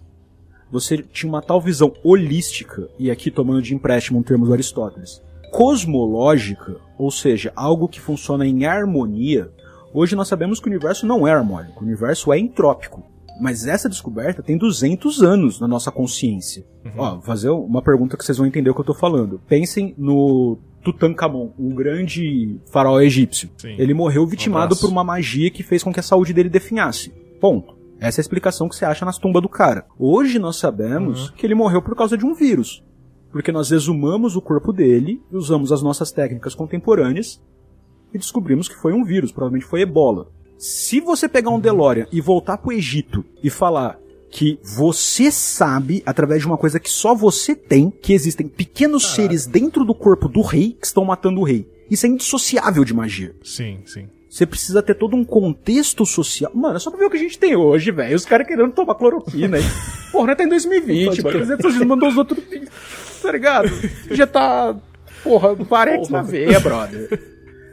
Você tinha uma tal visão holística, e aqui tomando de empréstimo um termo do Aristóteles, cosmológica, ou seja, algo que funciona em harmonia, hoje nós sabemos que o universo não é harmônico, o universo é entrópico. Mas essa descoberta tem 200 anos na nossa consciência. Ó, vou fazer uma pergunta que vocês vão entender o que eu tô falando. Pensem no Tutankhamon, um grande faraó egípcio. Sim. Ele morreu vitimado abraço. por uma magia que fez com que a saúde dele definhasse. Ponto. Essa é a explicação que você acha nas tumbas do cara. Hoje nós sabemos que ele morreu por causa de um vírus. Porque nós exumamos o corpo dele e usamos as nossas técnicas contemporâneas e descobrimos que foi um vírus, provavelmente foi ebola. Se você pegar um DeLorean e voltar pro Egito e falar que você sabe, através de uma coisa que só você tem, que existem pequenos seres dentro do corpo do rei que estão matando o rei. Isso é indissociável de magia. Sim, sim. Você precisa ter todo um contexto social. Mano, é só pra ver o que a gente tem hoje, velho. Os caras querendo tomar cloroquina aí. Porra, né? Tá em 2020, Pode mano. Os mandou os outros. Tá ligado? Já tá. Porra, parex na veia, brother.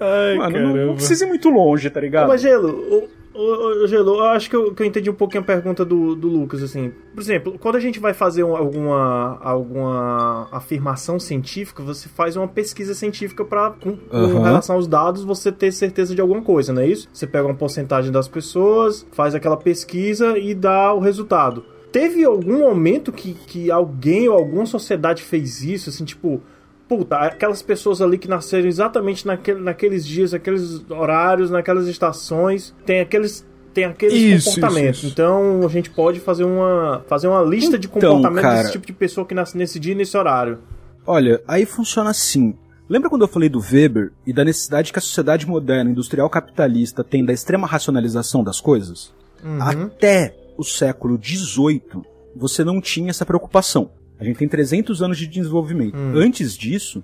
Ai, Mano, não, não precisa ir muito longe, tá ligado? Mas, Gelo, o, Gelo, eu acho que eu, que eu entendi um pouquinho a pergunta do, do Lucas, assim. Por exemplo, quando a gente vai fazer um- alguma, alguma afirmação científica, você faz uma pesquisa científica para com, com Aham. relação aos dados, você ter certeza de alguma coisa, não é isso? Você pega uma porcentagem das pessoas, faz aquela pesquisa e dá o resultado. Teve algum momento que, que alguém ou alguma sociedade fez isso, assim, tipo... Puta, aquelas pessoas ali que nasceram exatamente naquele, naqueles dias, naqueles horários, naquelas estações, tem aqueles tem aqueles Isso, comportamentos. isso, isso. Então a gente pode fazer uma fazer uma lista de Então, comportamentos cara- desse tipo de pessoa que nasce nesse dia e nesse horário. Olha, aí funciona assim. Lembra quando eu falei do Weber e da necessidade que a sociedade moderna industrial capitalista tem da extrema racionalização das coisas? Uhum. Até o século XVIII, você não tinha essa preocupação. A gente tem 300 anos de desenvolvimento. Hum. Antes disso,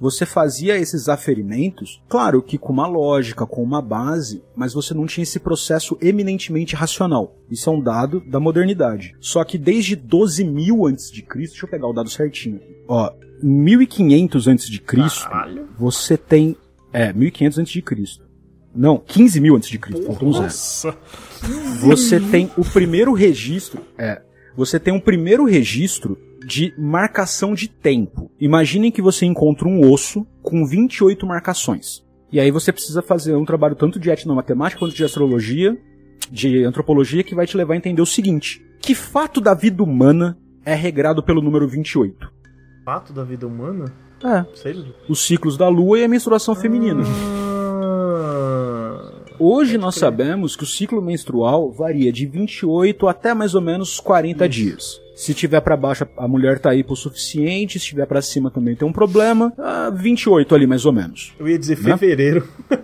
você fazia esses aferimentos, claro que com uma lógica, com uma base, mas você não tinha esse processo eminentemente racional. Isso é um dado da modernidade. Só que desde 12.000 antes de Cristo, deixa eu pegar o dado certinho. Ó, em 1500 antes de Cristo, você tem é 1500 antes de Cristo. Não, 15 mil antes de Cristo. Faltou um zero Nossa. você tem o primeiro registro. É. Você tem um primeiro registro de marcação de tempo. Imaginem que você encontra um osso com 28 marcações. E aí você precisa fazer um trabalho tanto de etnomatemática quanto de astrologia, de antropologia, que vai te levar a entender o seguinte: que fato da vida humana é regrado pelo número 28? Fato da vida humana? É. Sei. Os ciclos da lua e a menstruação feminina. Hoje nós sabemos que o ciclo menstrual varia de 28 até mais ou menos 40 dias. Se tiver pra baixo, a mulher tá aí por suficiente. Se tiver pra cima também tem um problema. Ah, 28 ali mais ou menos. eu ia dizer Né? fevereiro.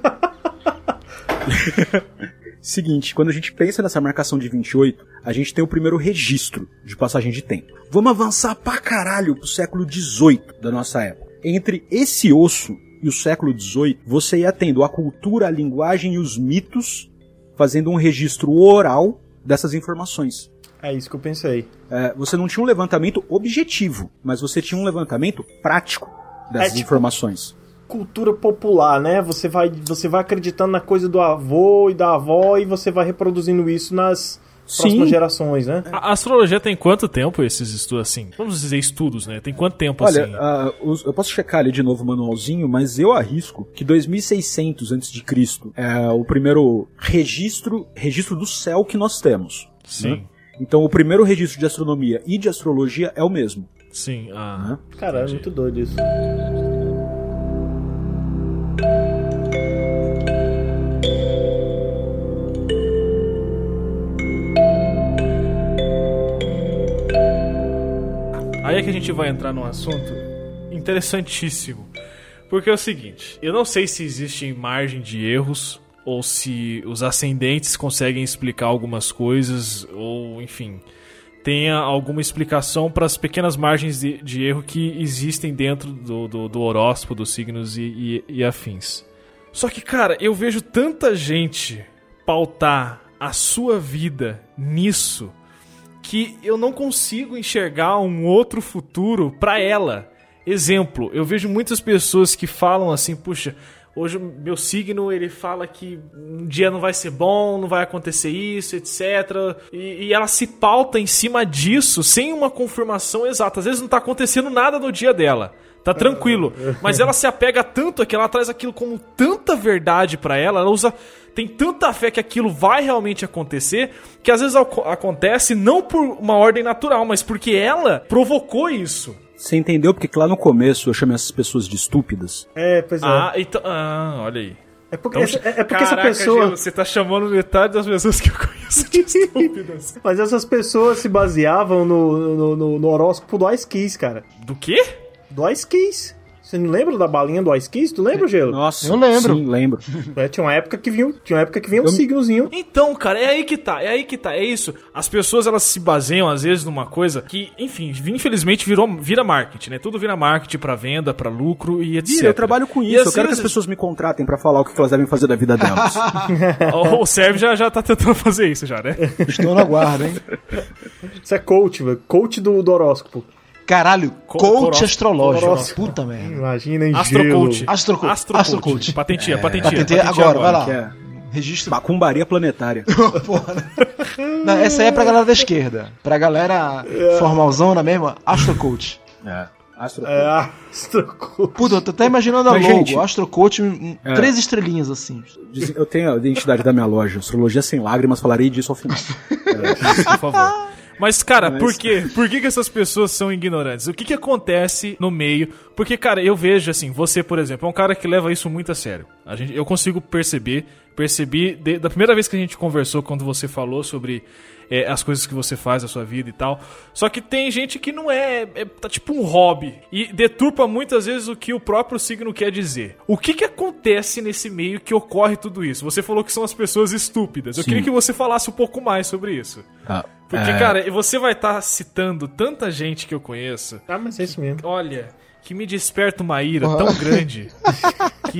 Seguinte, quando a gente pensa nessa marcação de 28, a gente tem o primeiro registro de passagem de tempo. Vamos avançar pra caralho pro século 18 da nossa época. Entre esse osso e o século 18, você ia tendo a cultura, a linguagem e os mitos fazendo um registro oral dessas informações. É isso que eu pensei. É, você não tinha um levantamento objetivo, mas você tinha um levantamento prático dessas É, tipo, informações. Cultura popular, né? Você vai, você vai acreditando na coisa do avô e da avó e você vai reproduzindo isso nas próximas gerações, né? A astrologia tem quanto tempo esses estudos, assim? Vamos dizer estudos, né? Tem quanto tempo, Olha, assim? ah, os- eu posso checar ali de novo o manualzinho, mas eu arrisco que 2600 a.C. é o primeiro registro, registro do céu que nós temos. Sim, né? Então o primeiro registro de astronomia e de astrologia é o mesmo. sim. Ah, Né? Caralho, é muito doido isso. Aí é que a gente vai entrar num assunto interessantíssimo. Porque é o seguinte, eu não sei se existe margem de erros ou se os ascendentes conseguem explicar algumas coisas ou, enfim, tenha alguma explicação para as pequenas margens de, de erro que existem dentro do, do, do horóscopo, dos signos e, e- e afins. Só que, cara, eu vejo tanta gente pautar a sua vida nisso que eu não consigo enxergar um outro futuro pra ela. Exemplo, eu vejo muitas pessoas que falam assim, puxa, hoje meu signo ele fala que um dia não vai ser bom, não vai acontecer isso, etc. E, e ela se pauta em cima disso sem uma confirmação exata. Às vezes não tá acontecendo nada no dia dela. Tá tranquilo. Mas ela se apega tanto que ela traz aquilo como tanta verdade pra ela, ela usa tem tanta fé que aquilo vai realmente acontecer, que às vezes aco- acontece não por uma ordem natural, mas porque ela provocou isso. Você entendeu? Porque lá no começo eu chamei essas pessoas de estúpidas. É, pois é. Ah, então, ah, olha aí. é porque, Então, essa, é, é porque essa caraca, pessoa. Gil, você tá chamando metade das pessoas que eu conheço de estúpidas. Mas essas pessoas se baseavam no, no, no, no horóscopo do Ice Keys, cara. Do quê? Do Ice Keys. Você não lembra da balinha do Ice Kiss? Tu lembra, Gelo? Nossa, Eu lembro. Sim, lembro. É, tinha uma época que vinha, tinha uma época que vinha um signozinho. Então, cara, é aí que tá, é aí que tá, é isso. As pessoas elas se baseiam às vezes numa coisa que, enfim, infelizmente virou vira marketing, né? Tudo vira marketing pra venda, pra lucro e etc. Vira, eu trabalho com E isso. às Eu quero que as pessoas me contratem pra falar o que elas devem fazer da vida delas. O, o Sérgio já, já tá tentando fazer isso já, né? Estou na guarda, hein? Isso é coach, velho. Coach do, do horóscopo. Caralho, Co- coach horóscopo. astrológico. Horóscopo. Puta merda. Imagina em Astrocoach. Astrocoach. Astrocoach. Patentia, patentia. Patenteia patentia agora, vai lá. é Registro. macumbaria planetária. Não, essa aí é pra galera da esquerda. Pra galera formalzona mesmo, Astrocoach. É. Astro... É, astrocoach. Puta, eu tô até imaginando a Mas, logo. gente- Astrocoach, um- É. três estrelinhas assim. Eu tenho a identidade da minha loja, Astrologia Sem Lágrimas, falarei disso ao final. por favor. Mas, cara, Mas- por quê? Por que, que essas pessoas são ignorantes? O que, que acontece no meio? Porque, cara, eu vejo assim, você, por exemplo, é um cara que leva isso muito a sério. A gente, eu consigo perceber, percebi de- da primeira vez que a gente conversou, quando você falou sobre é, as coisas que você faz na sua vida e tal. Só que tem gente que não é, é tá tipo um hobby e deturpa muitas vezes o que o próprio signo quer dizer. O que que acontece nesse meio que ocorre tudo isso? Você falou que são as pessoas estúpidas. Eu Sim. queria que você falasse um pouco mais sobre isso. Tá. Porque, É, cara, você vai estar citando tanta gente que eu conheço. Ah, mas é isso mesmo. Olha, que me desperta uma ira tão grande que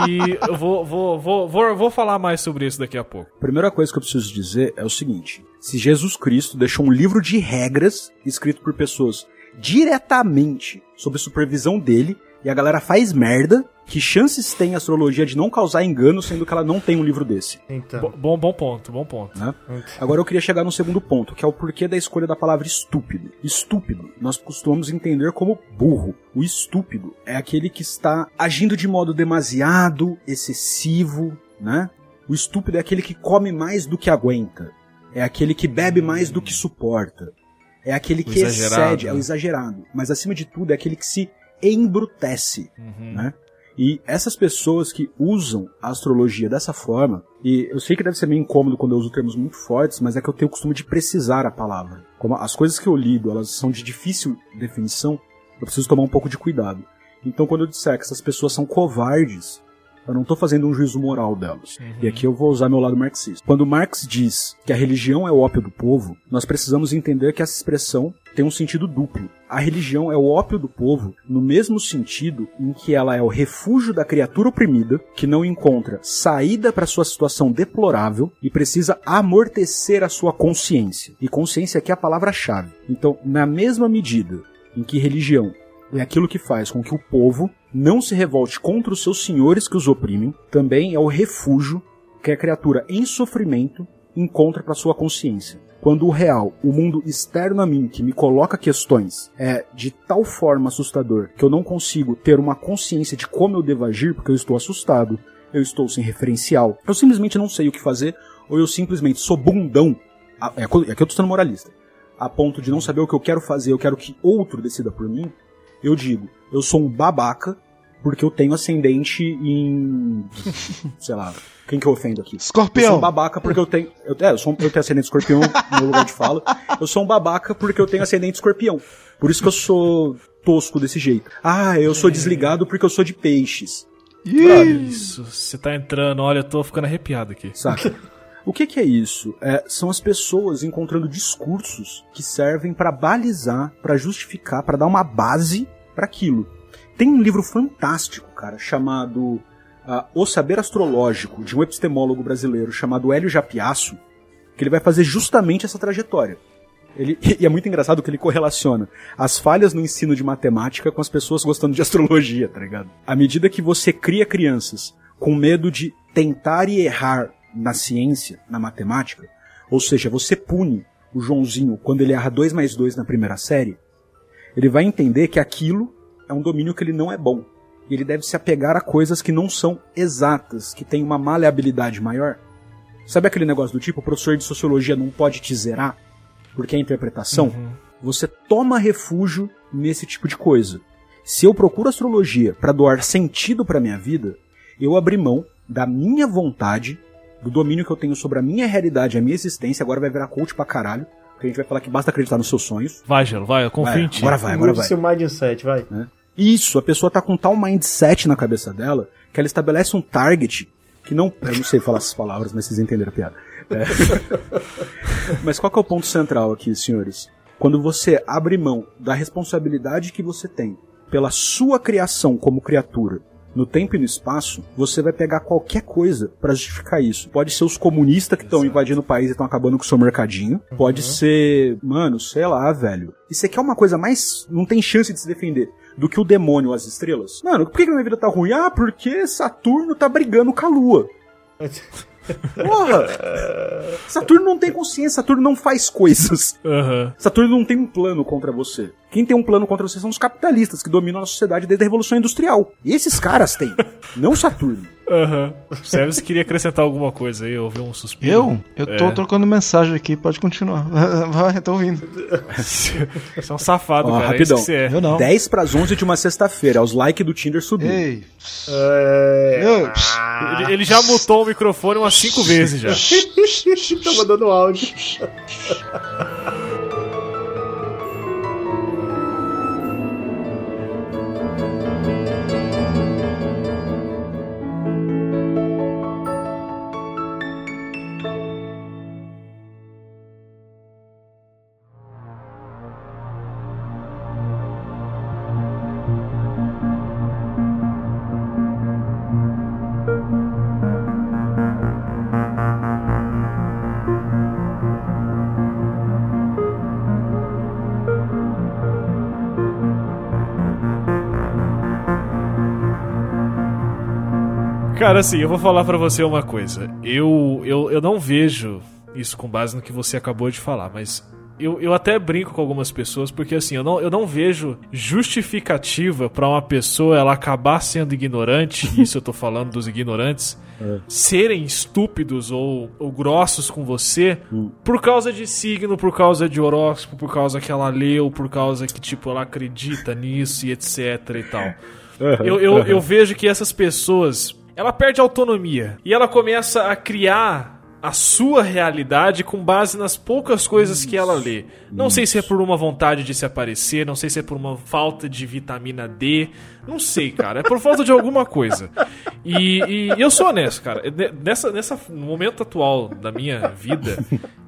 eu vou, vou, vou, vou, vou falar mais sobre isso daqui a pouco. A primeira coisa que eu preciso dizer é o seguinte: se Jesus Cristo deixou um livro de regras escrito por pessoas diretamente sob supervisão dele e a galera faz merda, que chances tem a astrologia de não causar engano sendo que ela não tem um livro desse? Então. Bo- Bom, bom ponto, bom ponto. né? Agora eu queria chegar no segundo ponto, que é o porquê da escolha da palavra estúpido. Estúpido, nós costumamos entender como burro. O estúpido é aquele que está agindo de modo demasiado excessivo, né? O estúpido é aquele que come mais do que aguenta. É aquele que bebe mais do que suporta. É aquele que exagerado, excede, é o né? exagerado. Mas acima de tudo é aquele que se embrutece Uhum. né? E essas pessoas que usam a astrologia dessa forma, e eu sei que deve ser meio incômodo quando eu uso termos muito fortes, mas é que eu tenho o costume de precisar a palavra. Como as coisas que eu lido, elas são de difícil definição, eu preciso tomar um pouco de cuidado. Então quando eu disser que essas pessoas são covardes, eu não estou fazendo um juízo moral delas. E aqui eu vou usar meu lado marxista. Quando Marx diz que a religião é o ópio do povo, nós precisamos entender que essa expressão tem um sentido duplo. A religião é o ópio do povo no mesmo sentido em que ela é o refúgio da criatura oprimida, que não encontra saída para sua situação deplorável e precisa amortecer a sua consciência. E consciência aqui é a palavra-chave. Então, na mesma medida em que religião é aquilo que faz com que o povo não se revolte contra os seus senhores que os oprimem, também é o refúgio que a criatura em sofrimento encontra para sua consciência. Quando o real, o mundo externo a mim, que me coloca questões, é de tal forma assustador que eu não consigo ter uma consciência de como eu devo agir, porque eu estou assustado, eu estou sem referencial, eu simplesmente não sei o que fazer, ou eu simplesmente sou bundão. Ah, É aqui eu estou sendo moralista. A ponto de não saber o que eu quero fazer, eu quero que outro decida por mim, eu digo, eu sou um babaca porque eu tenho ascendente em. sei lá. Quem que eu ofendo aqui? Eu sou Escorpião. um babaca porque eu tenho. Eu, é, eu, sou um- eu tenho ascendente escorpião no meu lugar de fala. Eu sou um babaca porque eu tenho ascendente escorpião. Por isso que eu sou tosco desse jeito. Ah, eu sou desligado porque eu sou de peixes. Isso, você tá entrando, olha, eu tô ficando arrepiado aqui. Saca? O que, que é isso? É, são as pessoas encontrando discursos que servem pra balizar, pra justificar, pra dar uma base pra aquilo. Tem um livro fantástico, cara, chamado ah, O Saber Astrológico, de um epistemólogo brasileiro chamado Hélio Japiaço, que ele vai fazer justamente essa trajetória. Ele, e é muito engraçado que ele correlaciona as falhas no ensino de matemática com as pessoas gostando de astrologia, tá ligado? À medida que você cria crianças com medo de tentar e errar na ciência, na matemática, ou seja, você pune o Joãozinho quando ele erra 2 mais 2 na primeira série, ele vai entender que aquilo é um domínio que ele não é bom. E ele deve se apegar a coisas que não são exatas, que têm uma maleabilidade maior. Sabe aquele negócio do tipo, o professor de sociologia não pode te zerar? Porque é interpretação? Você toma refúgio nesse tipo de coisa. Se eu procuro astrologia para doar sentido para minha vida, eu abri mão da minha vontade, do domínio que eu tenho sobre a minha realidade, a minha existência. Agora vai virar coach pra caralho. Porque a gente vai falar que basta acreditar nos seus sonhos. Vai, Gelo, vai, eu confio Vai, em ti. agora vai, agora Mude vai. seu mindset, vai. né? Isso, a pessoa tá com tal mindset na cabeça dela que ela estabelece um target que não. Eu não sei falar essas palavras, mas vocês entenderam a piada. É. mas qual que é o ponto central aqui, senhores? Quando você abre mão da responsabilidade que você tem pela sua criação como criatura no tempo e no espaço, você vai pegar qualquer coisa pra justificar isso. Pode ser os comunistas que estão invadindo o país e estão acabando com o seu mercadinho. Pode ser, mano, sei lá, velho. E você quer uma coisa mais. Não tem chance de se defender. Do que o demônio ou as estrelas? Mano, por que que minha vida tá ruim? Ah, porque Saturno tá brigando com a Lua. Porra! Saturno não tem consciência, Saturno não faz coisas. Aham. Saturno não tem um plano contra você. Quem tem um plano contra você são os capitalistas que dominam a sociedade desde a Revolução Industrial. E esses caras têm, não Saturno. Aham. Sério, você queria acrescentar alguma coisa aí? Eu ouvi um suspiro. Eu? Eu tô É. trocando mensagem aqui, pode continuar. Vai, tô ouvindo. Você é um safado, Ó, cara. rapidão. É isso que você é. Eu não. 10 pras 11 de uma sexta-feira, os likes do Tinder subiram. Ei, É... eu, Ele, ele já mutou o microfone umas cinco vezes já. tá mandando áudio. Cara, assim, eu vou falar pra você uma coisa. Eu, eu, eu não vejo isso com base no que você acabou de falar, mas eu, eu até brinco com algumas pessoas, porque assim, eu não, eu não vejo justificativa pra uma pessoa ela acabar sendo ignorante, isso eu tô falando dos ignorantes, serem estúpidos ou, ou grossos com você por causa de signo, por causa de horóscopo, por causa que ela leu, por causa que, tipo, ela acredita nisso e etc e tal. Eu, eu, eu vejo que essas pessoas, ela perde autonomia e ela começa a criar a sua realidade com base nas poucas coisas que ela lê. Não sei se é por uma vontade de se aparecer, não sei se é por uma falta de vitamina D, não sei, cara. É por falta de alguma coisa. E, e eu sou honesto, cara. Ne- Nessa, nessa, no momento atual da minha vida,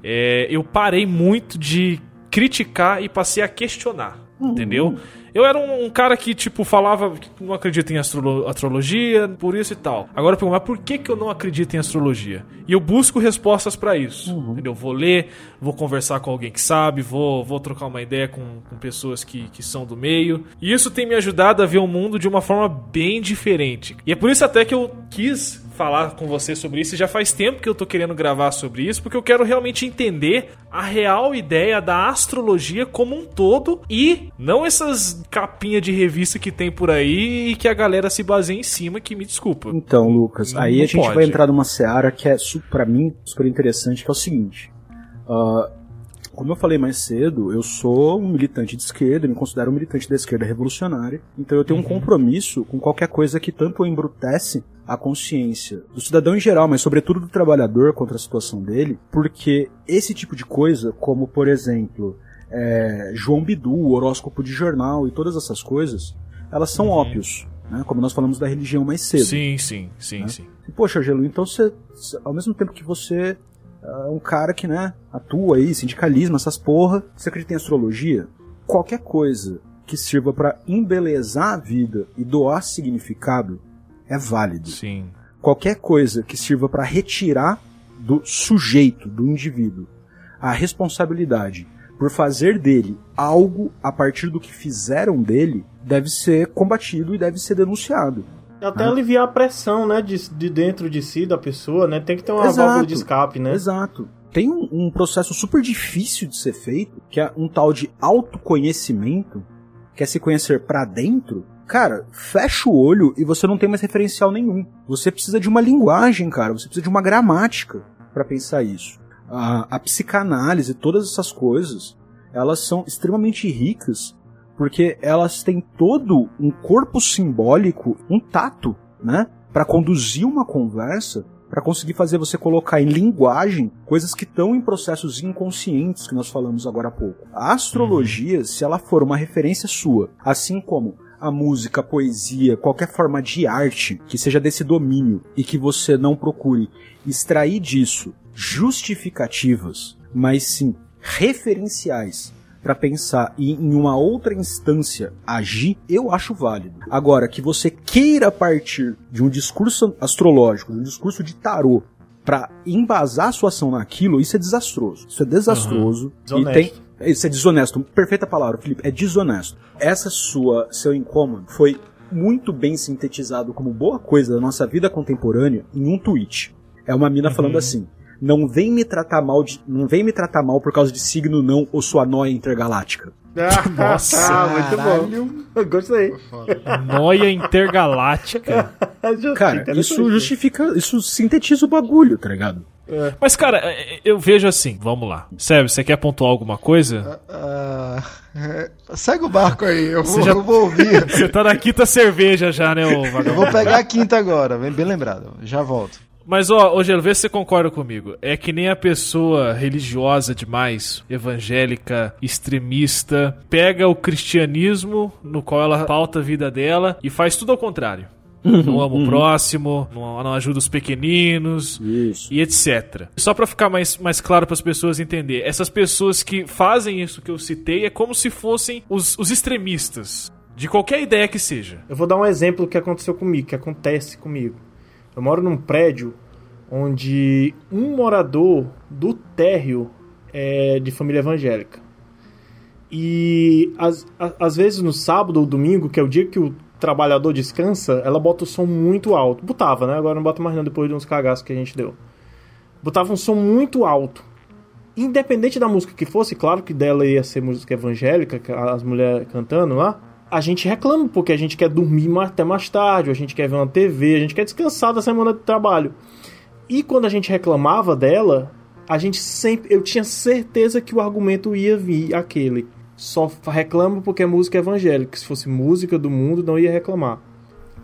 é, eu parei muito de criticar e passei a questionar. Entendeu? Eu era um, um cara que, tipo, falava que não acredita em astrolo- astrologia, por isso e tal. Agora eu pergunto, mas por que, que eu não acredito em astrologia? E eu busco respostas pra isso. Entendeu? Vou ler, vou conversar com alguém que sabe, vou, vou trocar uma ideia com, com pessoas que, que são do meio. E isso tem me ajudado a ver o mundo de uma forma bem diferente. E é por isso até que eu quis falar com você sobre isso. E já faz tempo que eu tô querendo gravar sobre isso, porque eu quero realmente entender a real ideia da astrologia como um todo e não essas capinhas de revista que tem por aí e que a galera se baseia em cima, que me desculpa. Então, Lucas, Não- aí não a gente pode. vai entrar numa seara que é, pra mim, super interessante, que é o seguinte. Ah, como eu falei mais cedo, eu sou um militante de esquerda, me considero um militante da esquerda revolucionária, então eu tenho Uhum. um compromisso com qualquer coisa que tanto embrutece a consciência do cidadão em geral, mas sobretudo do trabalhador contra a situação dele, porque esse tipo de coisa, como por exemplo, é, João Bidu, horóscopo de jornal e todas essas coisas, elas são ópios, né? como nós falamos da religião mais cedo. Uhum. Sim, sim, sim, Né? sim. E, Poxa, Gelo, então você, ao mesmo tempo que você é um cara que, né, atua aí, sindicalismo, essas porra, você acredita em astrologia? Qualquer coisa que sirva pra embelezar a vida e doar significado é válido. Sim. Qualquer coisa que sirva pra retirar do sujeito, do indivíduo, a responsabilidade por fazer dele algo a partir do que fizeram dele, deve ser combatido e deve ser denunciado. Até Ah. aliviar a pressão, né, de, de dentro de si da pessoa, né? Tem que ter uma Exato. válvula de escape, né? Exato. Tem um, um processo super difícil de ser feito, que é um tal de autoconhecimento, que é se conhecer pra dentro. Cara, fecha o olho e você não tem mais referencial nenhum. Você precisa de uma linguagem, cara. Você precisa de uma gramática pra pensar isso. A, a psicanálise, todas essas coisas, elas são extremamente ricas porque elas têm todo um corpo simbólico, um tato, né, Pra conduzir uma conversa para conseguir fazer você colocar em linguagem coisas que estão em processos inconscientes que nós falamos agora há pouco. A astrologia, se ela for uma referência sua, assim como a música, a poesia, qualquer forma de arte que seja desse domínio e que você não procure extrair disso justificativas, mas sim referenciais para pensar e em uma outra instância agir, eu acho válido. Agora, que você queira partir de um discurso astrológico, de um discurso de tarô, para embasar sua ação naquilo, isso é desastroso. Isso é desastroso. E Desonesto. tem, isso é desonesto. Perfeita palavra, Felipe. É desonesto. Essa sua, seu incômodo foi muito bem sintetizado como boa coisa da nossa vida contemporânea em um tweet. É uma mina falando assim: "Não vem me tratar mal de, não vem me tratar mal por causa de signo não ou sua noia intergaláctica". Nossa, muito bom. Gostei. Noia intergaláctica. Cara, isso justifica, isso sintetiza o bagulho, tá ligado? Mas, cara, é, eu vejo assim, vamos lá. Sérgio, você quer pontuar alguma coisa? Ah, é, segue o barco aí, eu vou, já- eu vou ouvir. Você tá na quinta cerveja já, né, ô Eu vagabundo? vou pegar a quinta agora, bem, bem lembrado. Já volto. Mas, ó, ô Gelo, vê se você concorda comigo. É que nem a pessoa religiosa demais, evangélica, extremista, pega o cristianismo, no qual ela pauta a vida dela, e faz tudo ao contrário. Não ama o próximo, não, não ajuda os pequeninos, Isso. e etc. Só pra ficar mais, mais claro para as pessoas entender, essas pessoas que fazem isso que eu citei é como se fossem os, os extremistas, de qualquer ideia que seja. Eu vou dar um exemplo que aconteceu comigo, que acontece comigo. Eu moro num prédio onde um morador do térreo é de família evangélica. E às vezes no sábado ou domingo, que é o dia que o trabalhador descansa, ela bota o som muito alto. Botava, né? Agora não bota mais não, depois de uns cagaços que a gente deu. Botava um som muito alto. Independente da música que fosse, claro que dela ia ser música evangélica, as mulheres cantando lá. A gente reclama porque a gente quer dormir até mais tarde, a gente quer ver uma TV, a gente quer descansar da semana de trabalho. E quando a gente reclamava dela, a gente sempre. Eu tinha certeza que o argumento ia vir aquele. Só reclama porque é música evangélica. Se fosse música do mundo, não ia reclamar.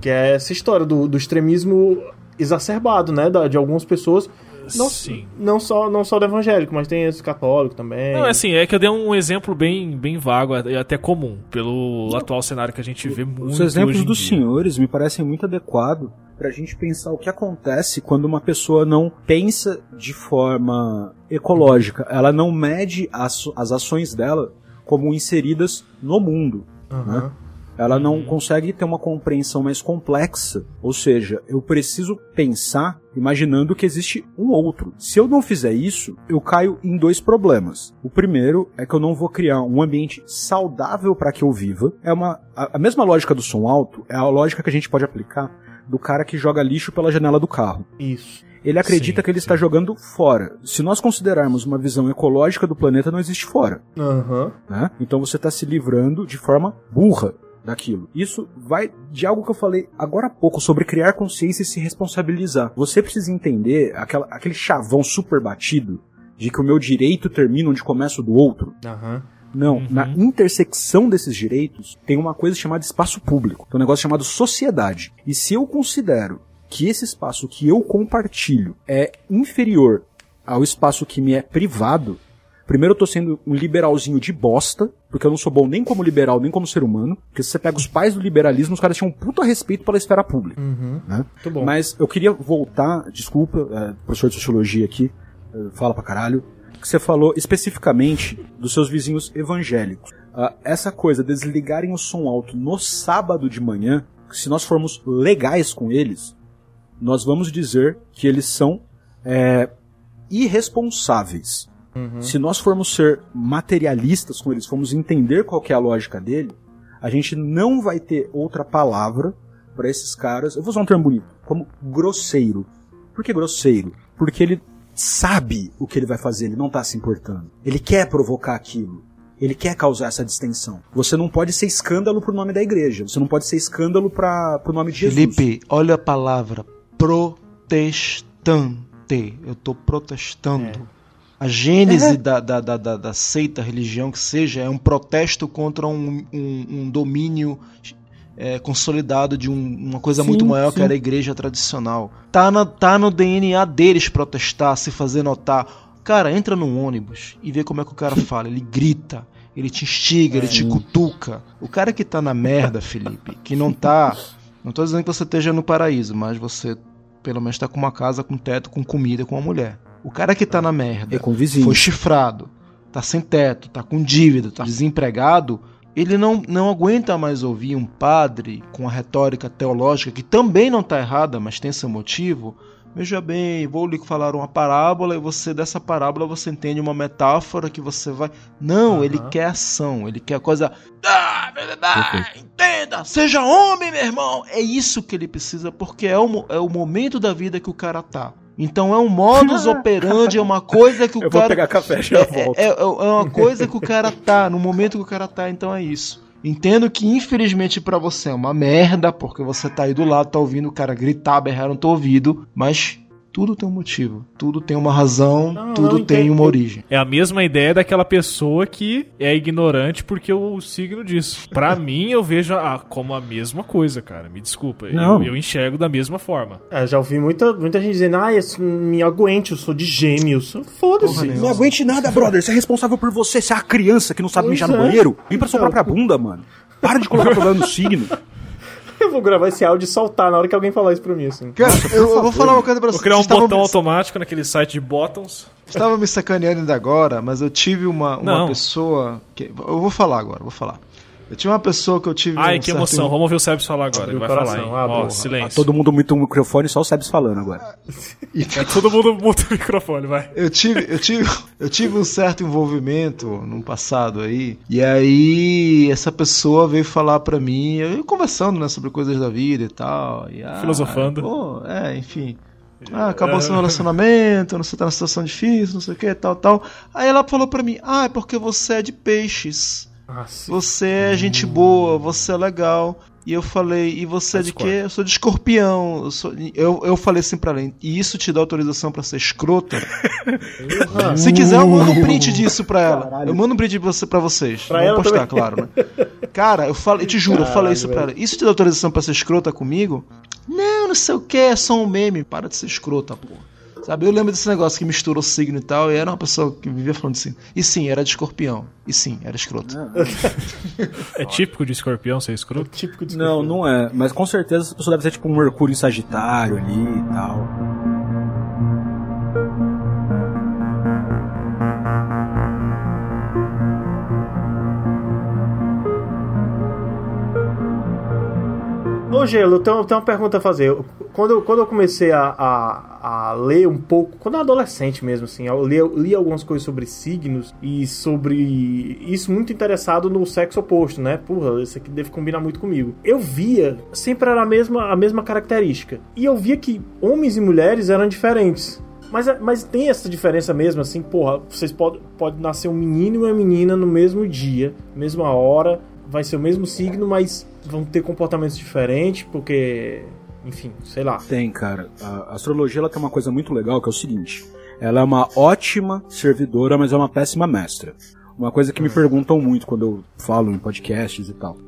Que é essa história do, do extremismo exacerbado, né? da- de algumas pessoas. Não, Sim. não só não só do evangélico, mas tem esse católico também. Não, é assim, é que eu dei um exemplo bem, bem vago e até comum, pelo atual cenário que a gente vê muito Os exemplos hoje em dos dia. senhores me parecem muito adequados pra gente pensar o que acontece quando uma pessoa não pensa de forma ecológica. Ela não mede as, as ações dela como inseridas no mundo. Aham. né? Ela não consegue ter uma compreensão mais complexa. Ou seja, eu preciso pensar imaginando que existe um outro. Se eu não fizer isso, eu caio em dois problemas. O primeiro é que eu não vou criar um ambiente saudável para que eu viva. É uma a, a mesma lógica do som alto, é a lógica que a gente pode aplicar do cara que joga lixo pela janela do carro. Isso. Ele acredita Sim, que ele sim. está jogando fora. Se nós considerarmos uma visão ecológica do planeta, não existe fora Aham. né? Então você está se livrando de forma burra daquilo. Isso vai de algo que eu falei agora há pouco sobre criar consciência e se responsabilizar. Você precisa entender aquela, aquele chavão super batido de que o meu direito termina onde começa o do outro. Aham. Não, na intersecção desses direitos tem uma coisa chamada espaço público, tem um negócio chamado sociedade. E se eu considero que esse espaço que eu compartilho é inferior ao espaço que me é privado, primeiro eu tô sendo um liberalzinho de bosta, porque eu não sou bom nem como liberal, nem como ser humano, porque se você pega os pais do liberalismo, os caras tinham um puta respeito pela esfera pública. né? Muito bom. Mas eu queria voltar, desculpa, é, professor de sociologia aqui, é, fala pra caralho, que você falou especificamente dos seus vizinhos evangélicos. Ah, essa coisa, desligarem o som alto no sábado de manhã, se nós formos legais com eles, nós vamos dizer que eles são é, irresponsáveis. Se nós formos ser materialistas com eles, formos entender qual que é a lógica dele, a gente não vai ter outra palavra para esses caras. Eu vou usar um termo bonito, como grosseiro. Por que grosseiro? Porque ele sabe o que ele vai fazer, ele não tá se importando. Ele quer provocar aquilo. Ele quer causar essa distensão. Você não pode ser escândalo pro nome da igreja. Você não pode ser escândalo para pro nome de Jesus. Felipe, olha a palavra protestante. Eu tô protestando. A gênese da, da, da, da, da seita, religião que seja, é um protesto contra um, um, um domínio é, consolidado de um- uma coisa Sim, muito maior que sim. era a igreja tradicional. Tá, na, tá no DNA deles protestar, se fazer notar. Cara, entra num ônibus e vê como é que o cara fala. Ele grita, ele te instiga, ele te cutuca. O cara que tá na merda, Felipe, que não tá. Não tô dizendo que você esteja no paraíso, mas você pelo menos tá com uma casa, com teto, com comida, com uma mulher. O cara que tá na merda, É com vizinho. foi chifrado, tá sem teto, tá com dívida, tá desempregado, ele não, não aguenta mais ouvir um padre com a retórica teológica, que também não tá errada, mas tem seu motivo. Veja bem, vou lhe falar uma parábola e você dessa parábola você entende uma metáfora que você vai. Não, ele quer ação, ele quer coisa. Ah, entenda, seja homem, meu irmão. É isso que ele precisa, porque é o, é o momento da vida que o cara tá. Então é um modus operandi, é uma coisa que o Eu vou cara. pegar café, já volto. É, é- é uma coisa que o cara tá, no momento que o cara tá, então é isso. Entendo que infelizmente pra você é uma merda, porque você tá aí do lado, tá ouvindo o cara gritar, berrar no teu ouvido, mas tudo tem um motivo, tudo tem uma razão, Não, tudo não, tem uma origem. É a mesma ideia daquela pessoa que é ignorante porque o signo disso. Pra mim, eu vejo a- como a mesma coisa, cara. Me desculpa. Não. Eu, eu enxergo da mesma forma. É, já ouvi muita, muita gente dizendo, ah, isso me aguente, eu sou de gêmeos. Foda-se. Não aguente nada, brother. Você é responsável por você. Você é a criança que não sabe Pois mijar no é. banheiro. Limpa sua Então. própria bunda, mano. Para de colocar problema no signo. Eu vou gravar esse áudio e soltar na hora que alguém falar isso pra mim, assim. Cara, eu, eu vou falar uma coisa pra Vou vocês. criar um Vocês botão me- automático naquele site de bottoms. Estava me sacaneando ainda agora, mas eu tive uma, uma Não. pessoa. Que, eu vou falar agora, vou falar. Eu tinha uma pessoa que eu tive. Ai, um que certo emoção. Vamos ouvir o Sebs falar agora. Ele vai coração. falar, hein? Ah, Ó, silêncio. Todo mundo muito o microfone, só o Sebs falando agora. É, todo mundo muta o microfone, vai. Eu tive, eu tive, eu tive um certo envolvimento no passado aí. E aí essa pessoa veio falar pra mim, eu ia conversando, né, sobre coisas da vida e tal. E, ah, Filosofando. pô, é, enfim. Ah, acabou seu relacionamento, você tá numa situação difícil, não sei o que, tal, tal. Aí ela falou pra mim, ah, é porque você é de peixes. Nossa. Você é gente boa, você é legal. E eu falei, e você é de quê? Eu sou de escorpião. Eu, sou- eu, eu falei assim pra ela, e isso te dá autorização pra ser escrota? Se quiser, eu mando um print disso pra ela. Eu mando um print pra, você, pra vocês. Pra Vou ela postar, também. claro, né? Cara, eu falei, eu te juro, eu falei Caralho, isso pra velho. ela. Isso te dá autorização pra ser escrota comigo? Não, não sei o que, é só um meme. Para de ser escrota, porra. Sabe, eu lembro desse negócio que misturou signo e tal, e era uma pessoa que vivia falando assim. E sim, era de escorpião. E sim, era escrota. É típico de escorpião ser escroto? Típico de Não, não é. Mas com certeza essa pessoa deve ser tipo um Mercúrio em Sagitário ali e tal. Ô, Gelo, eu tenho, uma pergunta a fazer. Quando, eu- quando eu comecei a, a, a ler um pouco, quando eu era adolescente mesmo, assim, eu li, eu li algumas coisas sobre signos e sobre isso muito interessado no sexo oposto, né? Porra, isso aqui deve combinar muito comigo. Eu via, sempre era a mesma, a mesma característica. E eu via que homens e mulheres eram diferentes. Mas, mas tem essa diferença mesmo, assim, porra, vocês podem pode nascer um menino e uma menina no mesmo dia, mesma hora, vai ser o mesmo signo, mas vão ter comportamentos diferentes, porque, enfim, sei lá. Tem, cara. A astrologia ela tem uma coisa muito legal que é o seguinte: ela é uma ótima servidora, mas é uma péssima mestra. Uma coisa que me perguntam muito quando eu falo em podcasts e tal.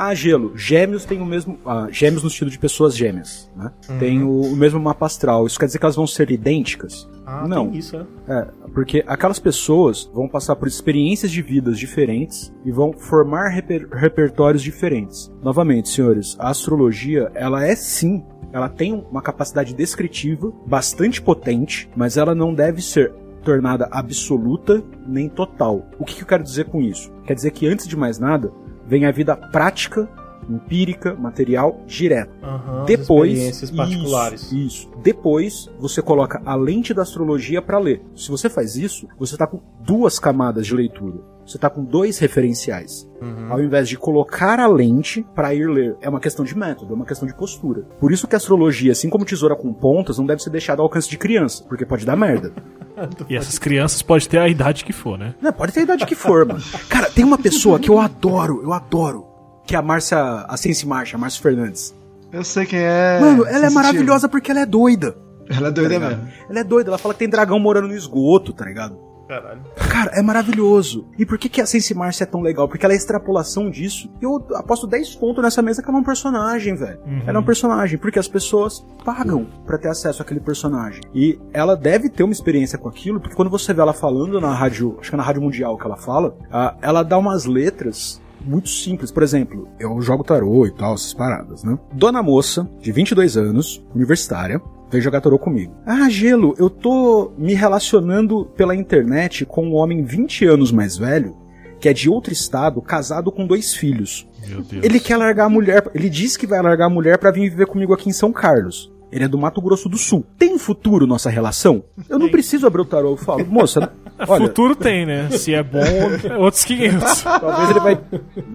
Ah, gelo, gêmeos tem o mesmo. ah, gêmeos no estilo de pessoas gêmeas, né? Tem o, o mesmo mapa astral. Isso quer dizer que elas vão ser idênticas? Ah, Não. isso, né? É, porque aquelas pessoas vão passar por experiências de vidas diferentes e vão formar reper- repertórios diferentes. Novamente, senhores, a astrologia, ela é sim, ela tem uma capacidade descritiva bastante potente, mas ela não deve ser tornada absoluta nem total. O que, que eu quero dizer com isso? Quer dizer que antes de mais nada, vem a vida prática, empírica, material, direta. Aham, as Depois, experiências particulares. Isso, isso. Depois, você coloca a lente da astrologia para ler. Se você faz isso, você tá com duas camadas de leitura. Você tá com dois referenciais. Uhum. Ao invés de colocar a lente para ir ler. É uma questão de método, é uma questão de postura. Por isso que a astrologia, assim como tesoura com pontas, não deve ser deixada ao alcance de criança, porque pode dar merda. E essas crianças podem ter a idade que for, né? Não, pode ter a idade que for, mano. Cara, tem uma pessoa que eu adoro, eu adoro, que é a Márcia, a Sense Marcha, a Márcia Fernandes. Eu sei quem é. Mano, ela é maravilhosa porque ela é doida. Ela é doida tá mesmo. Ela é doida, ela fala que tem dragão morando no esgoto, tá ligado? Caralho. Cara, é maravilhoso. E por que, que a Sense Márcia é tão legal? Porque ela é extrapolação disso. E eu aposto 10 pontos nessa mesa que ela é um personagem, velho. Ela é um personagem, porque as pessoas pagam pra ter acesso àquele personagem. E ela deve ter uma experiência com aquilo, porque quando você vê ela falando na rádio, acho que é na Rádio Mundial que ela fala, ela dá umas letras muito simples. Por exemplo, eu jogo tarô e tal, essas paradas, né? Dona moça, de 22 anos, universitária, veio jogar tarô comigo. Ah, Gelo, eu tô me relacionando pela internet com um homem 20 anos mais velho, que é de outro estado, casado com dois filhos. Meu Deus. Ele quer largar a mulher, ele diz que vai largar a mulher pra vir viver comigo aqui em São Carlos. Ele é do Mato Grosso do Sul. Tem futuro nossa relação? Eu não preciso abrir o tarô, eu falo, moça, olha, Futuro tem, né? Se é bom, é outros 500. Talvez ele vai.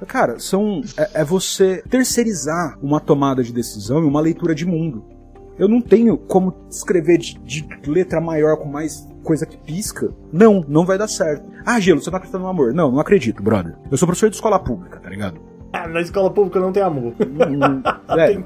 Cara, são. É, é você terceirizar uma tomada de decisão e uma leitura de mundo. Eu não tenho como escrever de, de letra maior com mais coisa que pisca. Não, não vai dar certo. Ah, Gelo, você não acredita no amor? Não, não acredito, brother. Eu sou professor de escola pública, tá ligado? Ah, na escola pública não tem amor. É, tem,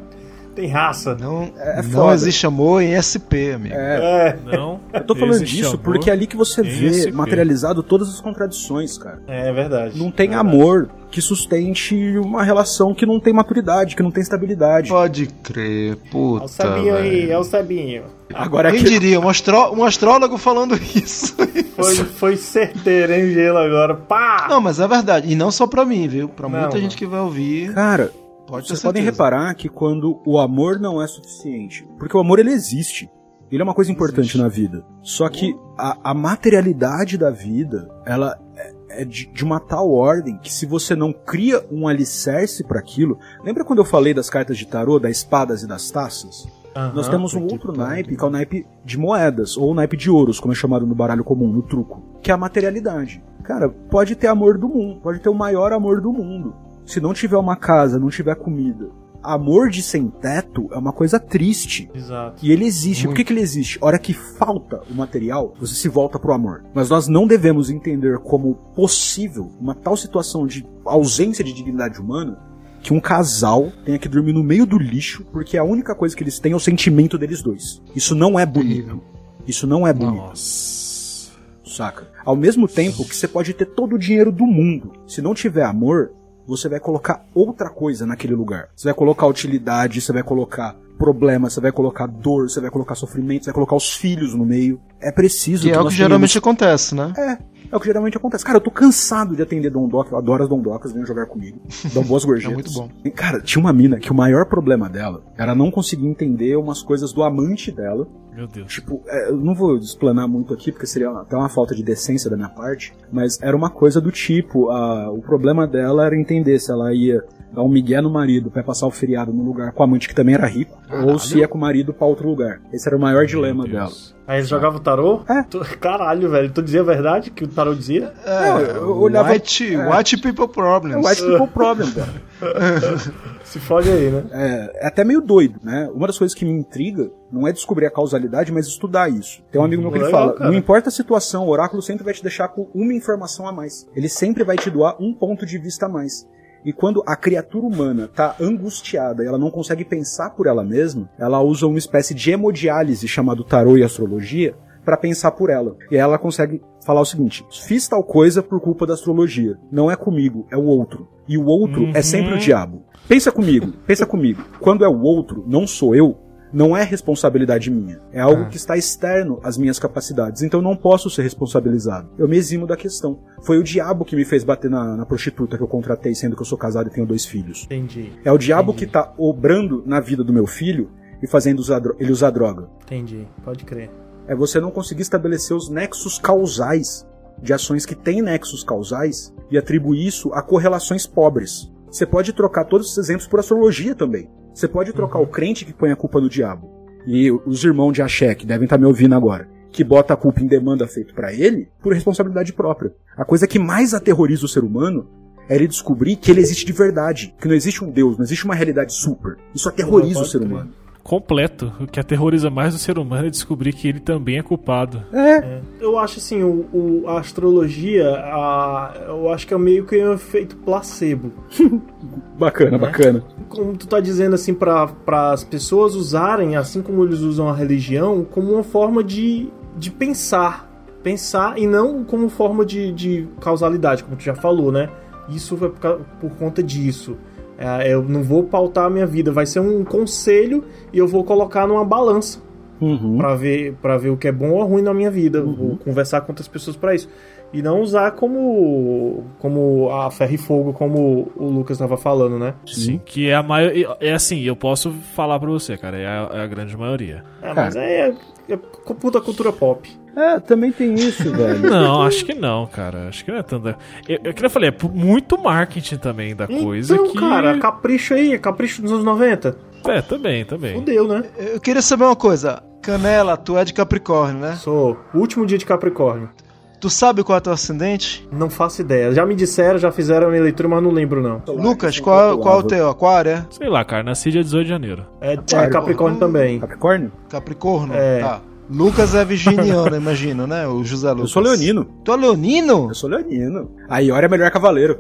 tem raça. Não, É não foda. existe amor em SP, amigo. é, É, Não. eu tô falando existe disso porque é ali que você vê SP. materializado todas as contradições, cara. é verdade. Não tem É verdade. amor que sustente uma relação que não tem maturidade, que não tem estabilidade. Pode crer, É puta. o Sabinho aí, é o Sabinho. Agora Quem que diria? Um, astró- um astrólogo falando isso. Foi, foi certeiro, hein, Gelo, agora. Pá! Não, mas é verdade. E não só pra mim, viu? Pra Não, muita não. gente que vai ouvir. Cara, Pode vocês podem reparar que quando o amor não é suficiente, porque o amor ele existe. Ele é uma coisa importante na vida. Só que a, a materialidade da vida, ela é, é de, de uma tal ordem que se você não cria um alicerce para aquilo, lembra quando eu falei das cartas de tarô, das espadas e das taças? Aham. Nós temos um outro pariu. naipe, que é o naipe de moedas, ou o naipe de ouros, como é chamado no baralho comum, no truco, que é a materialidade. Cara, pode ter amor do mundo, pode ter o maior amor do mundo. Se não tiver uma casa, não tiver comida, amor de sem teto é uma coisa triste. Exato. E ele existe. Por que, que ele existe? A hora que falta o material, você se volta pro amor. Mas nós não devemos entender como possível uma tal situação de ausência de dignidade humana que um casal tenha que dormir no meio do lixo porque a única coisa que eles têm é o sentimento deles dois. Isso não é bonito. Isso não é bonito. Nossa. Saca? Ao mesmo tempo que você pode ter todo o dinheiro do mundo. Se não tiver amor, você vai colocar outra coisa naquele lugar. Você vai colocar utilidade, você vai colocar problema, você vai colocar dor, você vai colocar sofrimento, você vai colocar os filhos no meio. É preciso Que é o que geralmente tenhamos- acontece, né? É, é o que geralmente acontece. Cara, eu tô cansado de atender Dondoca, eu adoro as Dondocas, venham jogar comigo. Dão boas gorjetas. É muito bom. E, Cara, tinha uma mina que o maior problema dela era não conseguir entender umas coisas do amante dela Meu Deus. Tipo, é, eu não vou explanar muito aqui, porque seria até uma falta de decência da minha parte, mas era uma coisa do tipo, a, o problema dela era entender se ela ia dar um migué no marido pra passar o feriado num lugar com a amante que também era rico, ou se ia com o marido pra outro lugar. Esse era o maior dilema Meu dela. Aí eles jogavam tarô? É. Tu- Caralho, velho. Tu dizia a verdade que o tarô dizia? Não, eu- eu olhava- White, é. white people É problems. o white people problem, velho. Se fode aí, né? É, é até meio doido, né? Uma das coisas que me intriga não é descobrir a causalidade, mas estudar isso. Tem um amigo meu que ele fala: cara. não importa a situação, o oráculo sempre vai te deixar com uma informação a mais. Ele sempre vai te doar um ponto de vista a mais. E quando a criatura humana tá angustiada e ela não consegue pensar por ela mesma, ela usa uma espécie de hemodiálise chamado tarô e astrologia para pensar por ela. E aí ela consegue falar o seguinte: fiz tal coisa por culpa da astrologia. Não é comigo, é o outro. E o outro é sempre o diabo. Pensa comigo, pensa comigo. Quando é o outro, não sou eu, não é responsabilidade minha. É algo que está externo às minhas capacidades. Então eu não posso ser responsabilizado. Eu me eximo da questão. Foi o diabo que me fez bater na, na prostituta que eu contratei, sendo que eu sou casado e tenho dois filhos. Entendi. É o diabo que tá obrando na vida do meu filho e fazendo usar ele usar droga. Entendi. Pode crer. É você não conseguir estabelecer os nexos causais de ações que têm nexos causais e atribuir isso a correlações pobres. Você pode trocar todos esses exemplos por astrologia também. Você pode trocar o crente que põe a culpa no diabo e os irmãos de Axé, que devem estar me ouvindo agora, que bota a culpa em demanda feito pra ele por responsabilidade própria. A coisa que mais aterroriza o ser humano é ele descobrir que ele existe de verdade, que não existe um Deus, não existe uma realidade super. Isso aterroriza o ser humano. Completo. O que aterroriza mais o ser humano é descobrir que ele também é culpado. É. Eu acho assim, o, o- a astrologia, a, eu acho que é meio que um efeito placebo. Bacana, bacana. Como tu tá dizendo assim, para as pessoas usarem, assim como eles usam a religião, como uma forma de, de pensar. pensar e não como forma de, de causalidade, como tu já falou, né? Isso foi por, por conta disso. É, eu não vou pautar a minha vida, vai ser um conselho e eu vou colocar numa balança Uhum. Pra ver para ver o que é bom ou ruim na minha vida, vou conversar com outras pessoas pra isso e não usar como como a ferro e fogo como o Lucas tava falando, né? Sim, que é a maioria. É assim, eu posso falar pra você, cara, é a, é a grande maioria. É, mas é, é puta cultura pop. É, também tem isso, velho. Não, acho que não, cara. Acho que não é tanto. Eu, eu, que eu falei, é muito marketing também da coisa então, que. cara, capricho aí, capricho dos anos 90. É, também, também. Fudeu, né? Eu queria saber uma coisa. Canela, tu é de Capricórnio, né? Sou último dia de Capricórnio. Tu sabe qual é teu ascendente? Não faço ideia. Já me disseram, já fizeram a minha leitura, mas não lembro não. Lucas, qual, qual é o teu? Aquário, é? Sei lá, cara, nasci dia 18 de janeiro. É, é Capricórnio também. Capricórnio? Capricorno? É. Tá. Lucas é virginiano, imagino, né? O José Lucas. Eu sou leonino. Tu é leonino? Eu sou leonino. A Iora é melhor cavaleiro.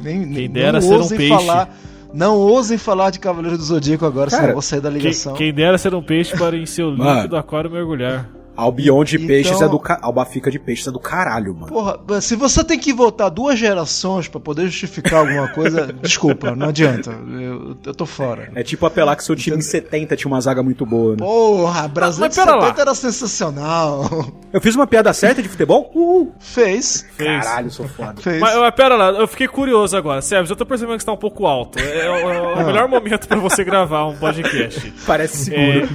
Nem, nem, Quem dera ser um peixe. Falar, não ousem falar de Cavaleiro do Zodíaco agora, Cara, senão eu vou sair da Quem, ligação. quem dera ser um peixe para em seu líquido aquário mergulhar. Albion de Então- peixes é do ca... Albafica de peixes é do caralho, mano. Porra, se você tem que voltar duas gerações pra poder justificar alguma coisa, desculpa, não adianta. Eu, eu tô fora. É tipo apelar que seu time em 70 tinha uma zaga muito boa, né? Porra, Brasil Mas de pera lá. 70 era sensacional. Eu fiz uma piada certa de futebol? Uhul. Fez. Fez. Caralho, sou foda. Fez. Mas, mas pera lá, eu fiquei curioso agora. Sérgio, eu tô percebendo que você tá um pouco alto. É, é o- é o melhor momento pra você gravar um podcast. Parece seguro.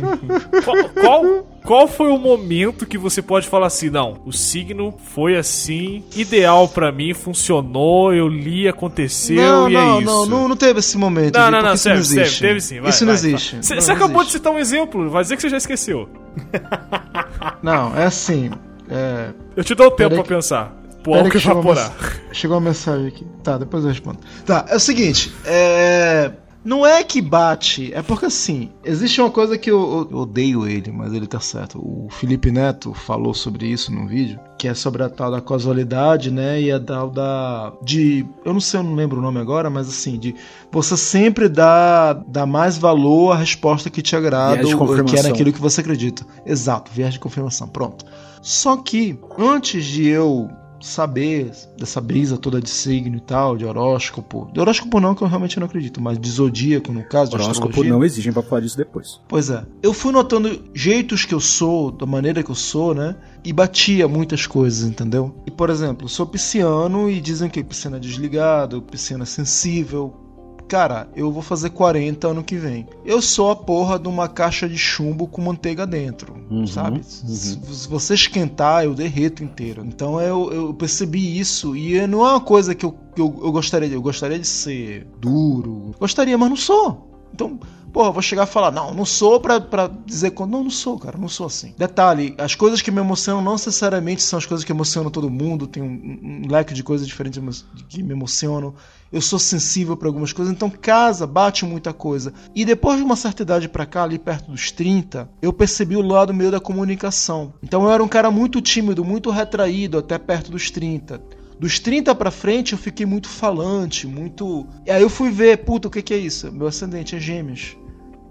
É, qual, qual, qual foi o momento que você pode falar assim, não, o signo foi assim, ideal pra mim, funcionou, eu li, aconteceu não, e não, é isso. não, não, não teve esse momento. Não, Gui, não, não, isso sério, não existe. teve sim. Vai, isso não vai. existe. Você Não, você não acabou de existe. citar um exemplo, vai dizer que você já esqueceu. Não, é assim. É... Eu te dou tempo Peraí pra que- pensar. Álcool que chegou uma, evaporar. mens- chegou uma mensagem aqui. Tá, depois eu respondo. Tá, é o seguinte, é. Não é que bate, é porque assim, existe uma coisa que eu, eu odeio ele, mas ele tá certo. O Felipe Neto falou sobre isso num vídeo, que é sobre a tal da casualidade, né? E a tal da. de. Eu não sei, eu não lembro o nome agora, mas assim, de você sempre dá, dá mais valor à resposta que te agrada, ou que é naquilo que você acredita. Exato, viés de confirmação, pronto. Só que, antes de eu saber dessa brisa toda de signo e tal, de horóscopo. De horóscopo não, que eu realmente não acredito, mas de zodíaco, no caso, de Horóscopo não exigem pra falar disso depois. Pois é. Eu fui notando jeitos que eu sou, da maneira que eu sou, né? E batia muitas coisas, entendeu? E, por exemplo, sou pisciano e dizem que pisciano é desligado, pisciano é sensível. Cara, eu vou fazer 40 ano que vem. Eu sou a porra de uma caixa de chumbo com manteiga dentro, Uhum, sabe? Se se você esquentar, eu derreto inteiro. Então eu, eu percebi isso e não é uma coisa que eu, eu, eu gostaria de. Eu gostaria de ser duro. Gostaria, mas não sou. Então, porra, vou chegar e falar, não, não sou pra, pra dizer quando. Não, não sou, cara, não sou assim. Detalhe, as coisas que me emocionam não necessariamente são as coisas que emocionam todo mundo, tem um, um leque de coisas diferentes que me emocionam. Eu sou sensível pra algumas coisas, então casa, bate muita coisa. E depois de uma certa idade pra cá, ali perto dos 30, eu percebi o lado meio da comunicação. Então eu era um cara muito tímido, muito retraído até perto dos 30. Dos 30 pra frente eu fiquei muito falante, muito. E aí eu fui ver, puta, o que, que é isso? Meu ascendente é Gêmeos.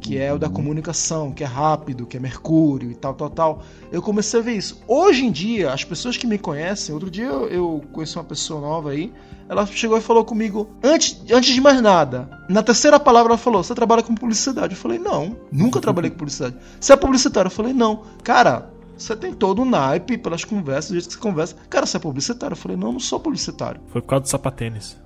Que é o da comunicação, que é rápido, que é Mercúrio e tal, tal, tal. Eu comecei a ver isso. Hoje em dia, as pessoas que me conhecem, outro dia eu, conheci uma pessoa nova aí, ela chegou e falou comigo, antes, antes de mais nada, na terceira palavra ela falou: Você trabalha com publicidade? Eu falei: Não, nunca trabalhei com publicidade. Você é publicitário? Eu falei: Não. Cara, você tem todo o naipe pelas conversas, do jeito que você conversa. Cara, você é publicitário? Eu falei: Não, não sou publicitário. Foi por causa do sapatênis.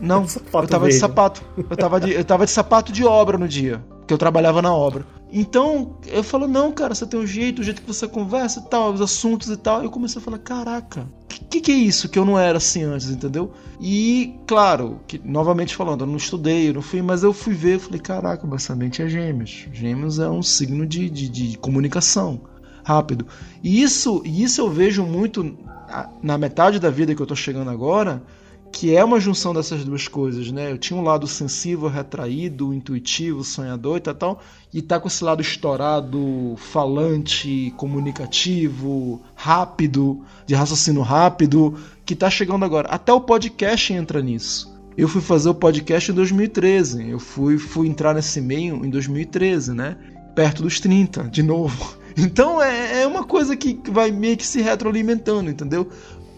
Não, eu tava de verde. sapato. Eu tava de, eu tava de sapato de obra no dia, que eu trabalhava na obra. Então, eu falo, não, cara, você tem um jeito, o jeito que você conversa e tal, os assuntos e tal. Eu comecei a falar, caraca, o que, que, é isso que eu não era assim antes, entendeu? E, claro, que novamente falando, eu não estudei, eu não fui, mas eu fui ver, eu falei, caraca, ascendente é gêmeos. Gêmeos é um signo de, de, de comunicação rápido. E isso, e isso eu vejo muito na metade da vida que eu tô chegando agora, que é uma junção dessas duas coisas, né? Eu tinha um lado sensível, retraído, intuitivo, sonhador e tal, tal, e tá com esse lado estourado, falante, comunicativo, rápido, de raciocínio rápido, que tá chegando agora. Até o podcast entra nisso. Eu fui fazer o podcast em 2013. Eu fui, fui entrar nesse meio em 2013, né? Perto dos 30, de novo. Então é, é uma coisa que vai meio que se retroalimentando, entendeu?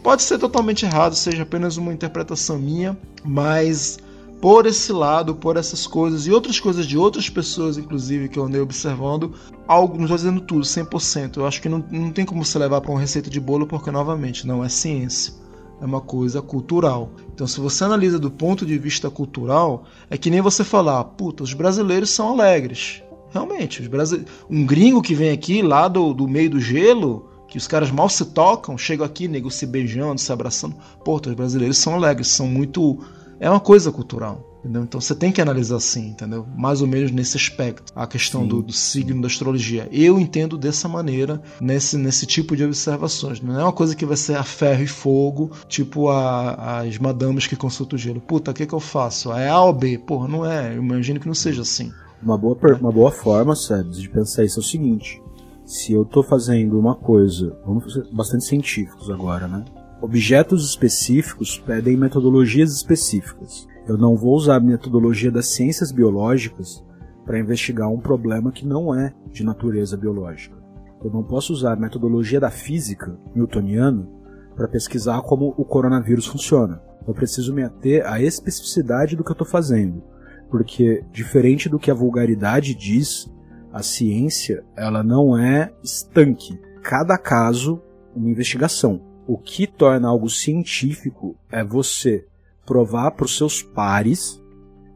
Pode ser totalmente errado, seja apenas uma interpretação minha, mas por esse lado, por essas coisas e outras coisas de outras pessoas, inclusive, que eu andei observando, algo, não estou dizendo tudo, 100%. Eu acho que não, não tem como se levar para uma receita de bolo, porque, novamente, não é ciência. É uma coisa cultural. Então, se você analisa do ponto de vista cultural, é que nem você falar, puta, os brasileiros são alegres. Realmente, os brasile... um gringo que vem aqui lá do, do meio do gelo, que os caras mal se tocam, chegam aqui, nego, se beijando, se abraçando. Pô, os brasileiros são alegres, são muito. É uma coisa cultural. Entendeu? Então você tem que analisar assim, entendeu? Mais ou menos nesse aspecto, a questão do, do signo da astrologia. Eu entendo dessa maneira, nesse, nesse tipo de observações. Não é uma coisa que vai ser a ferro e fogo, tipo a, as madames que consultam o gelo. Puta, o que, que eu faço? É A ou B? Porra, não é. Eu imagino que não seja assim. Uma boa, uma boa forma, Sebs, de pensar isso é o seguinte: se eu tô fazendo uma coisa, vamos ser bastante científicos agora, né? Objetos específicos pedem metodologias específicas. Eu não vou usar a metodologia das ciências biológicas para investigar um problema que não é de natureza biológica. Eu não posso usar a metodologia da física newtoniana para pesquisar como o coronavírus funciona. Eu preciso me ater à especificidade do que eu estou fazendo porque diferente do que a vulgaridade diz, a ciência ela não é estanque. Cada caso uma investigação. O que torna algo científico é você provar para os seus pares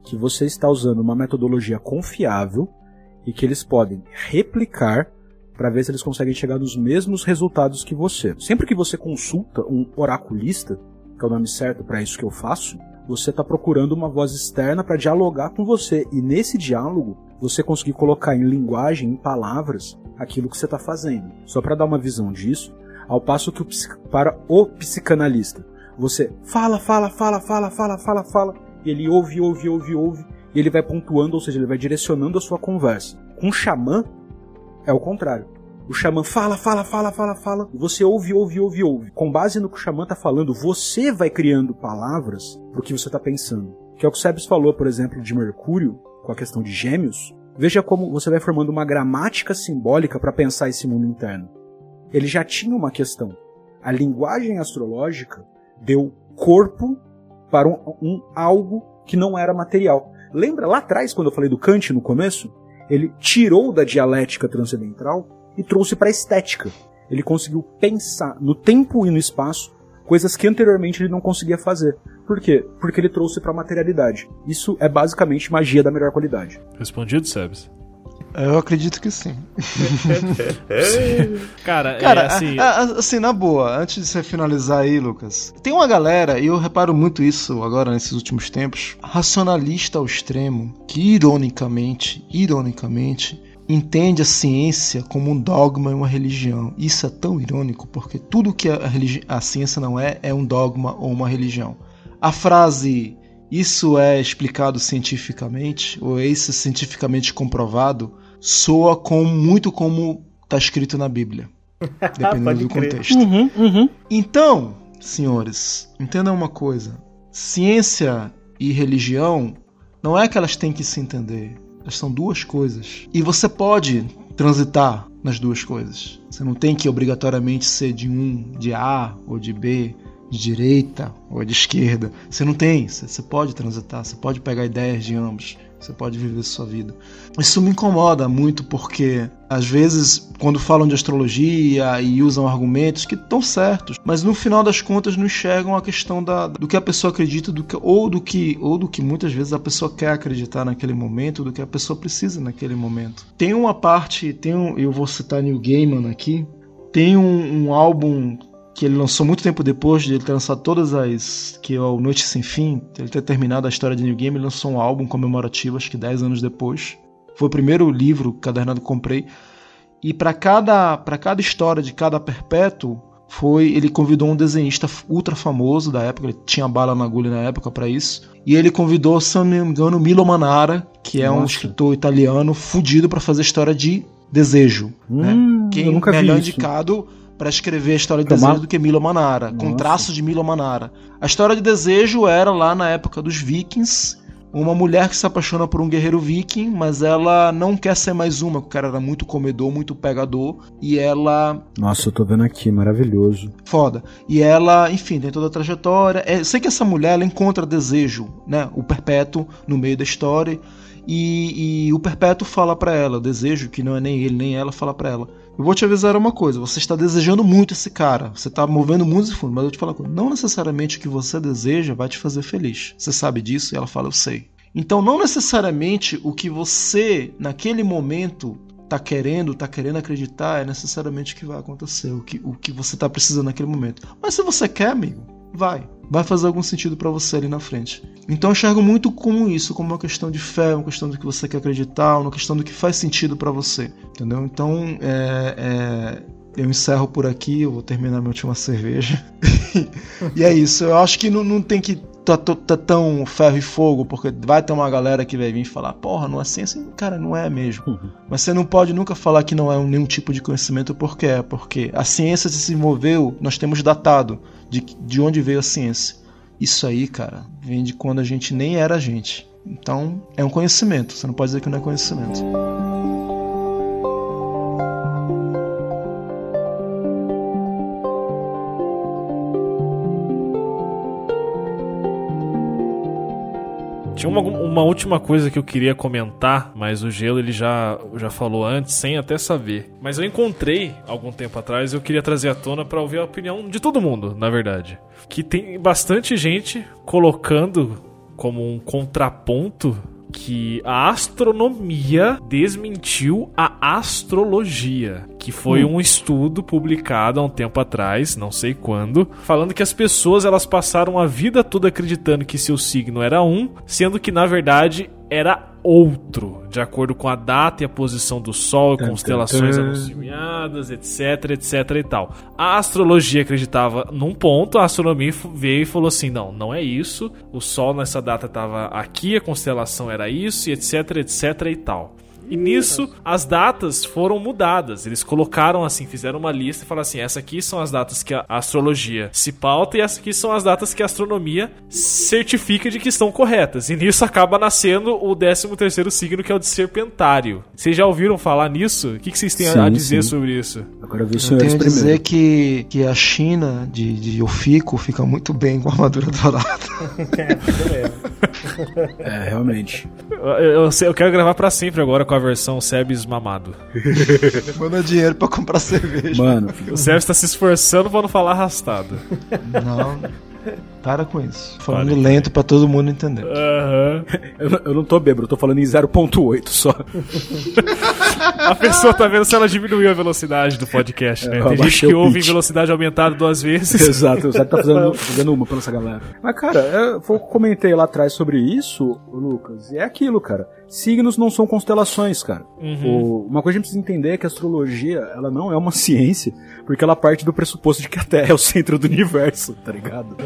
que você está usando uma metodologia confiável e que eles podem replicar para ver se eles conseguem chegar nos mesmos resultados que você. Sempre que você consulta um oraculista, que é o nome certo para isso que eu faço, você está procurando uma voz externa para dialogar com você e nesse diálogo você conseguir colocar em linguagem, em palavras, aquilo que você está fazendo. Só para dar uma visão disso, ao passo que o para o psicanalista, você fala, fala, fala, fala, fala, fala, fala, e ele ouve, ouve, ouve, ouve, e ele vai pontuando, ou seja, ele vai direcionando a sua conversa. Com o xamã é o contrário. O xamã fala, fala, fala, fala, fala. Você ouve, ouve, ouve, ouve. Com base no que o xamã tá falando, você vai criando palavras pro que você tá pensando. Que é o que o Sebes falou, por exemplo, de Mercúrio, com a questão de gêmeos. Veja como você vai formando uma gramática simbólica para pensar esse mundo interno. Ele já tinha uma questão. A linguagem astrológica deu corpo para um, um algo que não era material. Lembra lá atrás, quando eu falei do Kant no começo? Ele tirou da dialética transcendental e trouxe para a estética. Ele conseguiu pensar no tempo e no espaço coisas que anteriormente ele não conseguia fazer. Por quê? Porque ele trouxe para a materialidade. Isso é basicamente magia da melhor qualidade. Respondido, Sebs? Eu acredito que sim. Cara, Cara, é assim. a- a- assim, na boa, antes de você finalizar aí, Lucas, tem uma galera, e eu reparo muito isso agora nesses últimos tempos, racionalista ao extremo, que ironicamente, ironicamente, entende a ciência como um dogma e uma religião. Isso é tão irônico, porque tudo que a, religi- a ciência não é, é um dogma ou uma religião. A frase isso é explicado cientificamente, ou é isso cientificamente comprovado, soa com, muito como está escrito na Bíblia. Dependendo do crer. contexto. Então, senhores, entendam uma coisa: ciência e religião não é que elas têm que se entender, são duas coisas. E você pode transitar nas duas coisas. Você não tem que obrigatoriamente ser de um, de A ou de B, de direita ou de esquerda. Você não tem, você pode transitar, você pode pegar ideias de ambos. Você pode viver sua vida. Isso me incomoda muito porque, às vezes, quando falam de astrologia e usam argumentos que estão certos, mas no final das contas não enxergam a questão da, do que a pessoa acredita do que, ou, do que, ou do que muitas vezes a pessoa quer acreditar naquele momento, do que a pessoa precisa naquele momento. Tem uma parte, tem um, eu vou citar Neil Gaiman aqui, tem um, um álbum que ele lançou muito tempo depois de ele ter lançado todas as. que é o Noite Sem Fim, ele ter terminado a história de New Game, ele lançou um álbum comemorativo, acho que 10 anos depois. Foi o primeiro livro cadernado que comprei. E para cada, pra cada história de cada perpétuo, foi ele convidou um desenhista ultra famoso da época, ele tinha bala na agulha na época para isso. E ele convidou, se não me engano, Milo Manara, que é um Nossa. escritor italiano fudido para fazer história de desejo. né? Hum, Quem eu nunca vi melhor isso. Para escrever a história de Tomar- desejo do que Milo Manara, com Nossa. traços de Milo Manara. A história de desejo era lá na época dos vikings, uma mulher que se apaixona por um guerreiro viking, mas ela não quer ser mais uma, porque o cara era muito comedor, muito pegador, e ela Nossa, eu tô vendo aqui, maravilhoso. foda. E ela, enfim, tem toda a trajetória. É, sei que essa mulher ela encontra desejo, né? O perpétuo no meio da história. E, e o perpétuo fala pra ela, desejo que não é nem ele nem ela fala pra ela. Eu vou te avisar uma coisa, você está desejando muito esse cara, você está movendo mundos e fundos, mas eu te falar uma coisa, não necessariamente o que você deseja vai te fazer feliz. Você sabe disso? E ela fala, eu sei. Então, não necessariamente o que você, naquele momento, tá querendo, tá querendo acreditar, é necessariamente o que vai acontecer, o que, o que você tá precisando naquele momento. Mas se você quer, amigo, vai. Vai fazer algum sentido pra você ali na frente. Então eu enxergo muito como isso, como uma questão de fé, uma questão do que você quer acreditar, uma questão do que faz sentido pra você. Entendeu? Então, é, é, eu encerro por aqui, eu vou terminar minha última cerveja. e é isso, eu acho que não, não tem que tá, tá- tá tão ferro e fogo, porque vai ter uma galera que vai vir falar, porra, não é ciência? Cara, não é mesmo. Mas você não pode nunca falar que não é nenhum tipo de conhecimento, porque é, porque a ciência se desenvolveu, nós temos datado de, de onde veio a ciência. Isso aí, cara, vem de quando a gente nem era gente. Então, é um conhecimento, você não pode dizer que não é conhecimento. Tinha uma, uma última coisa que eu queria comentar, mas o Gelo ele já, já falou antes, sem até saber. Mas eu encontrei algum tempo atrás e eu queria trazer à tona pra ouvir a opinião de todo mundo, na verdade. Que tem bastante gente colocando como um contraponto que a astronomia desmentiu a astrologia, que foi um estudo publicado há um tempo atrás, não sei quando, falando que as pessoas elas passaram a vida toda acreditando que seu signo era um, sendo que na verdade era outro, de acordo com a data e a posição do Sol, Tan, constelações anunciadas, etc, etc e tal. A astrologia acreditava num ponto, a astronomia veio e falou assim: não, não é isso. O Sol nessa data estava aqui, a constelação era isso, e etc, etc e tal. E nisso, as datas foram mudadas. Eles colocaram assim, fizeram uma lista e falaram assim: essa aqui são as datas que a astrologia se pauta e essas aqui são as datas que a astronomia certifica de que estão corretas. E nisso acaba nascendo o 13 terceiro signo, que é o de Serpentário. Vocês já ouviram falar nisso? O que que vocês têm a- a Sim, dizer sim. sobre isso? Agora vi os Eu tenho a dizer que, que a China de, de Ofico fica muito bem com a armadura dourada. É, realmente. Eu, eu, eu quero gravar pra sempre agora com a versão Sebes mamado. Manda dinheiro pra comprar cerveja. Mano, O Sebes tá se esforçando pra não falar arrastado. Não, para com isso. Falando Para. lento pra todo mundo entender. Aham. eu, não- eu não tô bêbado, eu tô falando em 0.8 só. A pessoa tá vendo se ela diminuiu a velocidade do podcast, né? É, eu Tem gente que ouve em velocidade aumentada duas vezes. Exato, o Zé tá fazendo, fazendo uma pra essa galera. Mas, cara, é, foi o que eu comentei lá atrás sobre isso, Lucas, e é aquilo, cara. Signos não são constelações, cara. O- uma coisa que a gente precisa entender é que a astrologia, ela não é uma ciência, porque ela parte do pressuposto de que a Terra é o centro do universo, tá ligado?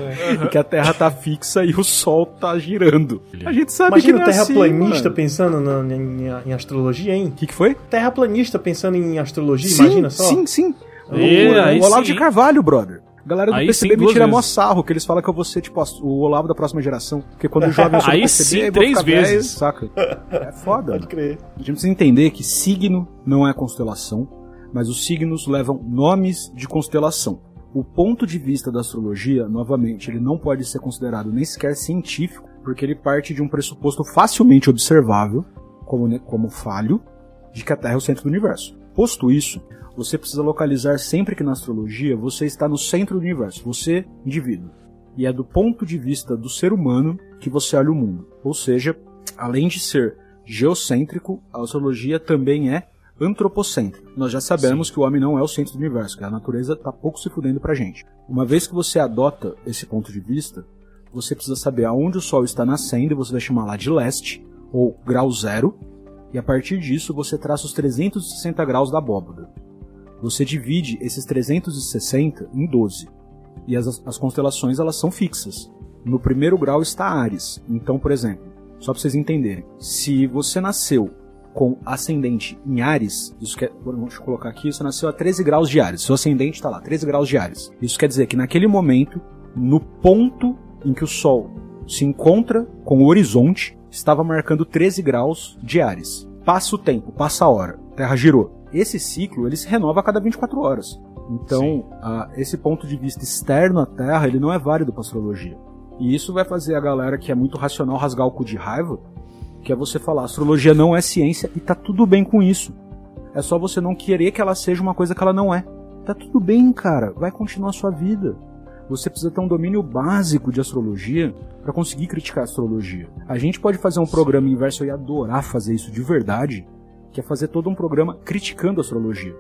Que a Terra tá fixa e o Sol tá girando. A gente sabe Imagina que o não é assim, terraplanista mano. pensando na- em, em astrologia, hein? O que, que foi? Terraplanista pensando em astrologia, Sim, imagina só. Sim, sim. O, E, aí o Olavo sim. de Carvalho, brother. A galera do Aí PCB sim, me tira mó vezes. sarro, que eles falam que eu vou ser, tipo, o Olavo da próxima geração. Porque quando o jovem eu sou Aí PCB, sim, eu vou três ficar velho, vezes. saca? É foda. Pode crer. A gente precisa entender que signo não é constelação, mas os signos levam nomes de constelação. O ponto de vista da astrologia, novamente, ele não pode ser considerado nem sequer científico, porque ele parte de um pressuposto facilmente observável, como, ne- como falho, de que a Terra é o centro do universo. Posto isso, você precisa localizar sempre que na astrologia você está no centro do universo, você, indivíduo. E é do ponto de vista do ser humano que você olha o mundo. Ou seja, além de ser geocêntrico, a astrologia também é antropocêntrica. Nós já sabemos que o homem não é o centro do universo, que a natureza está pouco se fudendo pra gente. Uma vez que você adota esse ponto de vista, você precisa saber aonde o Sol está nascendo e você vai chamar lá de leste, ou grau zero, e a partir disso você traça os 360 graus da abóbada. Você divide esses 360 em 12. E as, as constelações elas são fixas. No primeiro grau está Ares. Então, por exemplo, só para vocês entenderem, se você nasceu com ascendente em Ares, isso quer, vamos colocar aqui, você nasceu a 13 graus de Ares. Seu ascendente está lá, 13 graus de Ares. Isso quer dizer que naquele momento, no ponto em que o Sol se encontra com o horizonte, estava marcando 13 graus de Ares. Passa o tempo, passa a hora, a Terra girou. Esse ciclo ele se renova a cada 24 horas. Então, ah, esse ponto de vista externo à Terra ele não é válido para astrologia. E isso vai fazer a galera que é muito racional rasgar o cu de raiva, que é você falar, astrologia não é ciência e tá tudo bem com isso. É só você não querer que ela seja uma coisa que ela não é. Tá tudo bem, cara. Vai continuar a sua vida. Você precisa ter um domínio básico de astrologia para conseguir criticar a astrologia. A gente pode fazer um programa inverso, ia adorar fazer isso de verdade, que é fazer todo um programa criticando a astrologia.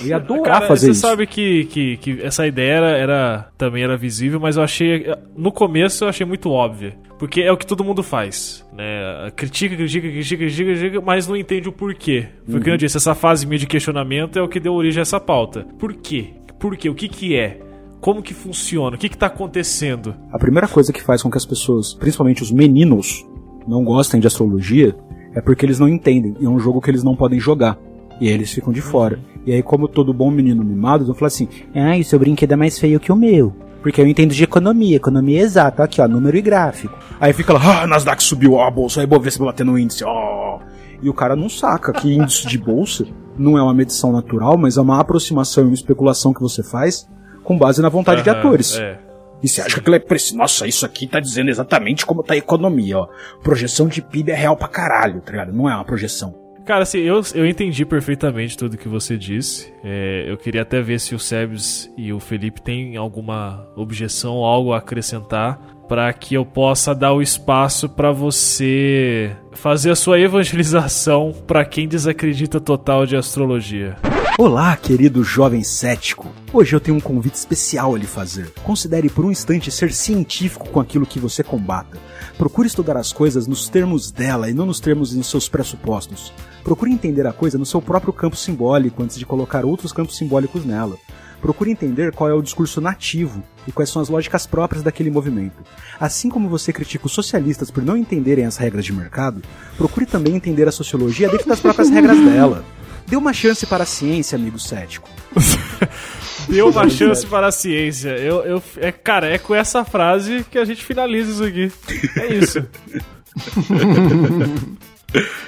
Eu ia adorar Cara, fazer você isso. sabe que, que, que essa ideia era, era- também era visível, mas eu achei. No começo eu achei muito óbvia. Porque é o que todo mundo faz. Né? Critica, critica, critica, critica, critica, mas não entende o porquê. Foi o que eu disse, essa fase minha de questionamento é o que deu origem a essa pauta. Por quê? Por quê? O que, que é? Como que funciona? O que, que tá acontecendo? A primeira coisa que faz com que as pessoas, principalmente os meninos, não gostem de astrologia é porque eles não entendem. É um jogo que eles não podem jogar. E aí eles ficam de fora. E aí, como todo bom menino mimado, vão falar assim: Ah, o seu brinquedo é mais feio que o meu. Porque eu entendo de economia, economia exata, aqui ó, número e gráfico. Aí fica lá, ah, Nasdaq subiu, ó, a bolsa, aí Bovespa batendo no índice, ó. E o cara não saca que índice de bolsa não é uma medição natural, mas é uma aproximação e uma especulação que você faz com base na vontade de Aham, atores. É. E você acha que aquilo é preciso? Nossa, isso aqui tá dizendo exatamente como tá a economia, ó. Projeção de PIB é real pra caralho, tá ligado? Não é uma projeção. Cara, assim, eu, eu entendi perfeitamente tudo que você disse. É, eu queria até ver se o Sebes e o Felipe têm alguma objeção, algo a acrescentar, para que eu possa dar o espaço para você fazer a sua evangelização para quem desacredita total de astrologia. Olá, querido jovem cético. Hoje eu tenho um convite especial a lhe fazer. Considere por um instante ser científico com aquilo que você combata. Procure estudar as coisas nos termos dela e não nos termos dos seus pressupostos. Procure entender a coisa no seu próprio campo simbólico antes de colocar outros campos simbólicos nela. Procure entender qual é o discurso nativo e quais são as lógicas próprias daquele movimento. Assim como você critica os socialistas por não entenderem as regras de mercado, procure também entender a sociologia dentro das próprias regras dela. Dê uma chance para a ciência, amigo cético. Deu uma chance para a ciência. Eu, eu, é, cara, é com essa frase que a gente finaliza isso aqui. É isso.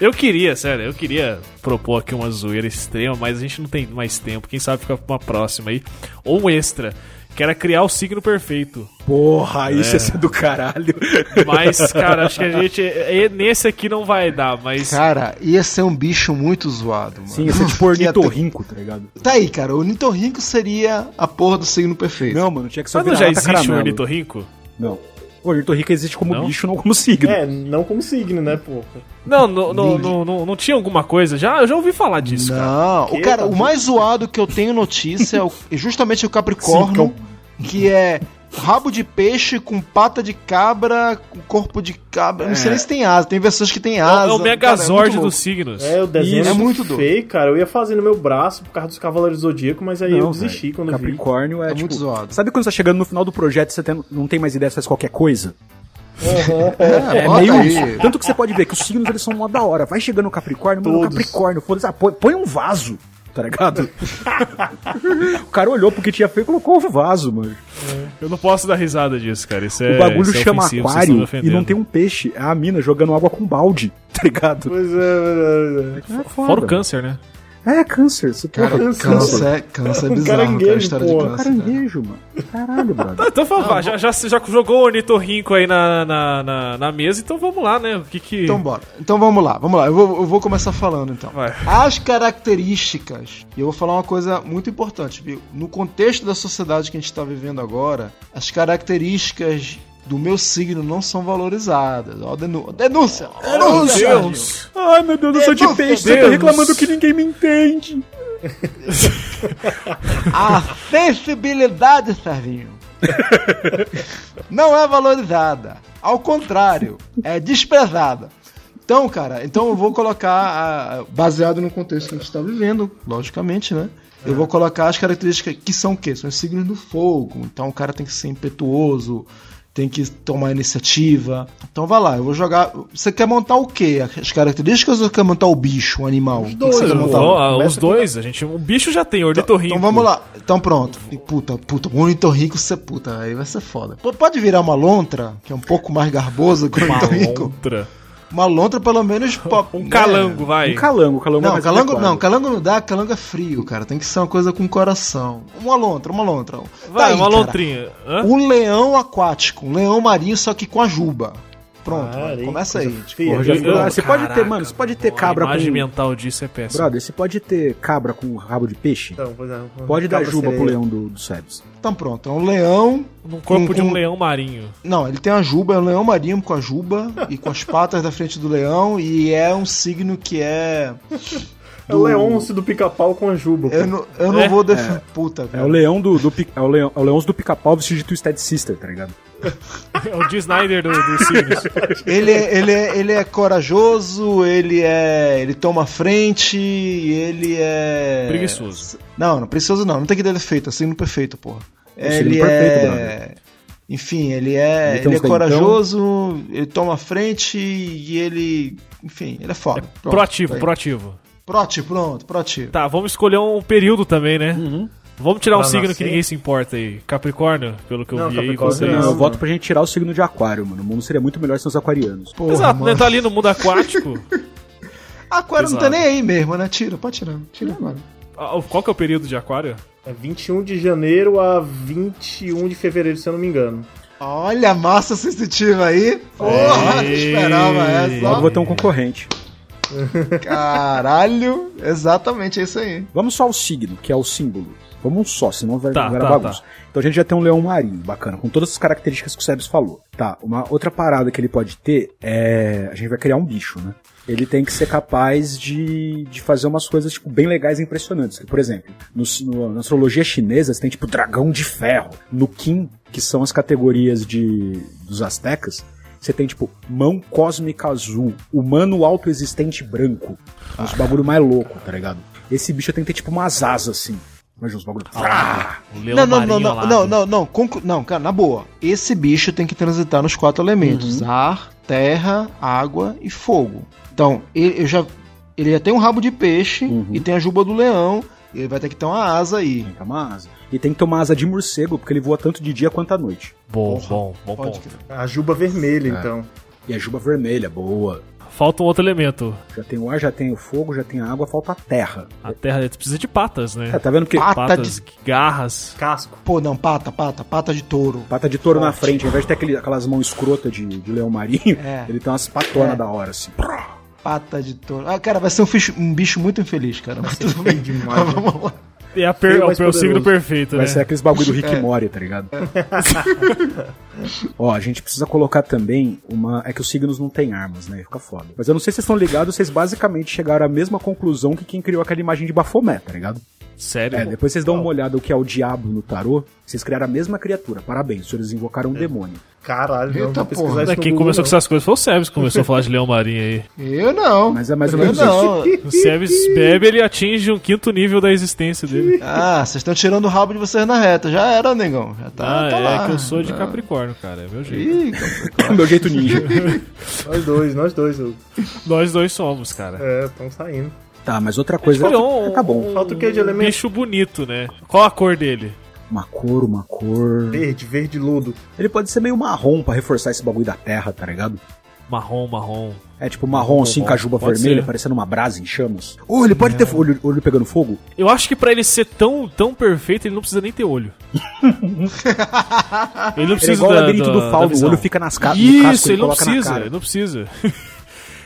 Eu queria, sério, eu queria propor aqui uma zoeira extrema, mas a gente não tem mais tempo. Quem sabe fica pra uma próxima aí. Ou um extra, que era criar o signo perfeito. Porra, isso É. ia ser do caralho. Mas, cara, acho que a gente. é- Nesse aqui não vai dar, mas. Cara, ia ser um bicho muito zoado, mano. Sim, ia ser tipo ornitorrinco, tá ligado? Tá aí, cara. O ornitorrinco seria a porra do signo perfeito. Não, mano, tinha que ser Mas não já existe o caramelo. ornitorrinco? Não. O ornitorrinco existe como Não? bicho, não como signo. É, não como signo, né, pô? Não, não, não, não, não, não tinha alguma coisa? Já, eu já ouvi falar disso, cara. Não, o Que, cara, o mais zoado que eu tenho notícia é, o- é justamente o Capricórnio, que é rabo de peixe com pata de cabra, com corpo de cabra. Não sei nem se tem asa, tem versões que tem É, asa. o Cara, Megazord muito louco. dos signos. É, o desenho Isso, é é muito doido. feio, cara. Eu ia fazer no meu braço por causa dos Cavaleiros do Zodíaco, mas aí eu desisti velho. quando vi. Capricórnio é, É tipo, muito zoado. Sabe quando você tá chegando no final do projeto e você tem- não tem mais ideia, você faz qualquer coisa? É, É bota meio aí. isso. Tanto que você pode ver que os signos eles são mó da hora. Vai chegando no Capricórnio, mano. Capricórnio, foda-se, ah, põe, põe um vaso, tá ligado? o cara olhou porque tinha feio e colocou o vaso, mano. Eu não posso dar risada disso, cara. Isso é, o bagulho isso é chama ofensivo, aquário e não tem um peixe. É a mina jogando água com balde, tá ligado? Pois é, é, é. É foda. Fora o câncer, né? É, câncer. Você Cara, porra, câncer, é- câncer é Um bizarro, cara, a caranguejo, história de porra. câncer. cara. Caranguejo, mano. Caralho, brother. Então vamos lá, já, já, já jogou o ornitorrinco aí na, na, na, na mesa, então vamos lá, né? O que que... Então bora. Então vamos lá, vamos lá. Eu vou, eu vou começar falando então. Vai. As características. E eu vou falar uma coisa muito importante, viu? No contexto da sociedade que a gente está vivendo agora, as características do meu signo não são valorizadas. Ó, denu- denúncia! Denúncia! Deus! Ai, meu Deus, eu sou de peixe. Você tá Deus. reclamando que ninguém me entende. A sensibilidade, Servinho, não é valorizada. Ao contrário, é desprezada. Então, cara, então eu vou colocar, a- baseado no contexto que a gente está vivendo, logicamente, né? Eu vou colocar as características que são o quê? São os signos do fogo. Então o cara tem que ser impetuoso, tem que tomar iniciativa. Então vai lá, eu vou jogar. Você quer montar o quê? As características ou quer montar o bicho, o animal? O que que dois, você ah, Começa os dois, a gente, o bicho já tem, ornitorrinco. Então vamos lá. Então pronto. E puta, puta, o ornitorrinco você puta, aí vai ser foda. P- Pode virar uma lontra, que é um pouco mais garboso que o Uma ornitorrinco? lontra. Uma lontra, pelo menos. pô, Um né? calango, vai. Um calango, calango é Não, mais calango, adequado. não, calango não dá, calango é frio, cara. Tem que ser uma coisa com coração. Uma lontra, uma lontra. Vai, Tá aí, uma cara. lontrinha. Hã? Um leão aquático, um leão marinho, só que com a juba. Pronto, Ah, aí, começa aí. já- Eu- Ah, você pode ter, Caraca, mano, você pode ter pô, cabra A imagem com... mental disso é péssima. Brother, você pode ter cabra com rabo de peixe? Então, pois é, Pode dar juba pro sereia. leão do, do Sebs. Então pronto, é um leão. Num corpo com- de um com- leão marinho. Não, ele tem a juba, é um leão marinho com a juba e com as patas da frente do leão. E é um signo que é. É o Leôncio do pica-pau com a juba. Eu não, eu não É? vou defender. Puta, É velho. o leão do, do pi- é o leão, é o do pica-pau vestido de Twisted Sister, tá ligado? É o D. Snyder do, do. Ele, é- ele, é, ele é corajoso, ele é. ele toma frente, e ele é. Preguiçoso. Não, não, preguiçoso não, não tem que ter defeito, é signo perfeito, porra. É o signo Ele perfeito, é. brother. Enfim, ele é. Ele Ele, é corajoso, ele toma frente e ele. Enfim, ele é foda. Pronto, proativo, tá aí. proativo. Proativo, pronto, proativo. Tá, vamos escolher um período também, né? Vamos tirar um Pra signo que nascer. ninguém se importa aí. Capricórnio, pelo que eu Não, vi aí. Vocês... Não, Não, eu voto pra gente tirar o signo de aquário, mano. O mundo seria muito melhor sem os aquarianos. Porra, Exato, né? mano. Tá ali no mundo aquático. Aquário não tá nem aí mesmo, né? Tira, pode tirar. Tira agora. Ah, Qual que é o período de aquário? É 21 de janeiro a 21 de fevereiro, se eu não me engano. Olha a massa sensitiva aí. Porra, Ei. esperava essa. Logo vou ter um concorrente. Caralho, exatamente é isso aí. Vamos só ao signo, que é o símbolo. Vamos um só, senão vai, Tá, vai tá, dar bagunça. Então a gente já tem um leão marinho, bacana, com todas as características que o Sebes falou. Tá, uma outra parada que ele pode ter é. A gente vai criar um bicho, né? Ele tem que ser capaz de, de fazer umas coisas, tipo, bem legais e impressionantes. Por exemplo, no, no- na astrologia chinesa, você tem, tipo, dragão de ferro. No Qin, que são as categorias de, dos astecas, você tem, tipo, mão cósmica azul, humano autoexistente branco. Uns bagulho mais louco, tá ligado? Esse bicho tem que ter, tipo, umas asas, assim. Imagina uns bagulho. O leão Não, não, não, não, alado. não, não, não, não, cara, na boa. Esse bicho tem que transitar nos quatro elementos: ar, terra, água e fogo. Então, ele, eu já, ele já tem um rabo de peixe e tem a juba do leão. E ele vai ter que ter uma asa aí. Tem que ter uma asa. E tem que ter uma asa de morcego, porque ele voa tanto de dia quanto à noite. Bom, bom, bom Pode ponto. A juba vermelha, então. E a juba vermelha, boa. Falta um outro elemento. Já tem o ar, já tem o fogo, já tem a água, falta a terra. A terra precisa de patas, né? É, tá vendo que Pata Patas, garras. Casco. Pô, não, pata, pata, pata de touro. pata de touro na frente, ao invés de ter aquele- aquelas mãos escrotas de, de leão marinho, É. ele tem umas patonas É. da hora, assim. Pata de touro. Ah, cara, vai ser um, ficho- um bicho muito infeliz, cara. Mas tudo bem. demais, né? Vamos lá. É, a per... É o é o signo perfeito, Vai né? ser aqueles bagulho do Rick É. Mori, tá ligado? Ó, a gente precisa colocar também uma. É que os signos não têm armas, né? Fica foda. Mas eu não sei se vocês estão ligados, vocês basicamente chegaram à mesma conclusão que quem criou aquela imagem de Bafomé, tá ligado? Sério? É, depois vocês dão uma olhada o que é o diabo no tarô, vocês criaram a mesma criatura. Parabéns, vocês invocaram um demônio. Caralho, não Eita pesquisar porra. isso no Quem começou com não. essas coisas foi o Sebes que começou a falar de leão marinho aí. Eu não. Mas é mais ou Eu menos não. O Sebes bebe, ele atinge um quinto nível da existência dele. Ah, vocês estão tirando o rabo de vocês na reta. Já era, negão. Já tá, Ah, tá é lá. que eu sou de Ah. Capricórnio, cara. É meu jeito. Ih, o meu jeito ninja. Nós dois, nós dois. eu- Nós dois somos, cara. É, estamos saindo. Tá, mas outra coisa. Um, Tá bom. Falta o que de um elemento? bicho bonito, né? Qual a cor dele? Uma cor, uma cor. Verde, verde ludo. Ele pode ser meio marrom pra reforçar esse bagulho da terra, tá ligado? Marrom, marrom. É tipo marrom assim, bom, com a juba pode vermelha, ser. parecendo uma brasa em chamas. Ou ele pode ter olho, olho pegando fogo? Eu acho que pra ele ser tão, tão perfeito, ele não precisa nem ter olho. ele não Ele é precisa igual o da, labirinto da- do fauno, o olho fica nas ca no Isso, casco, ele não coloca na precisa, ele não precisa.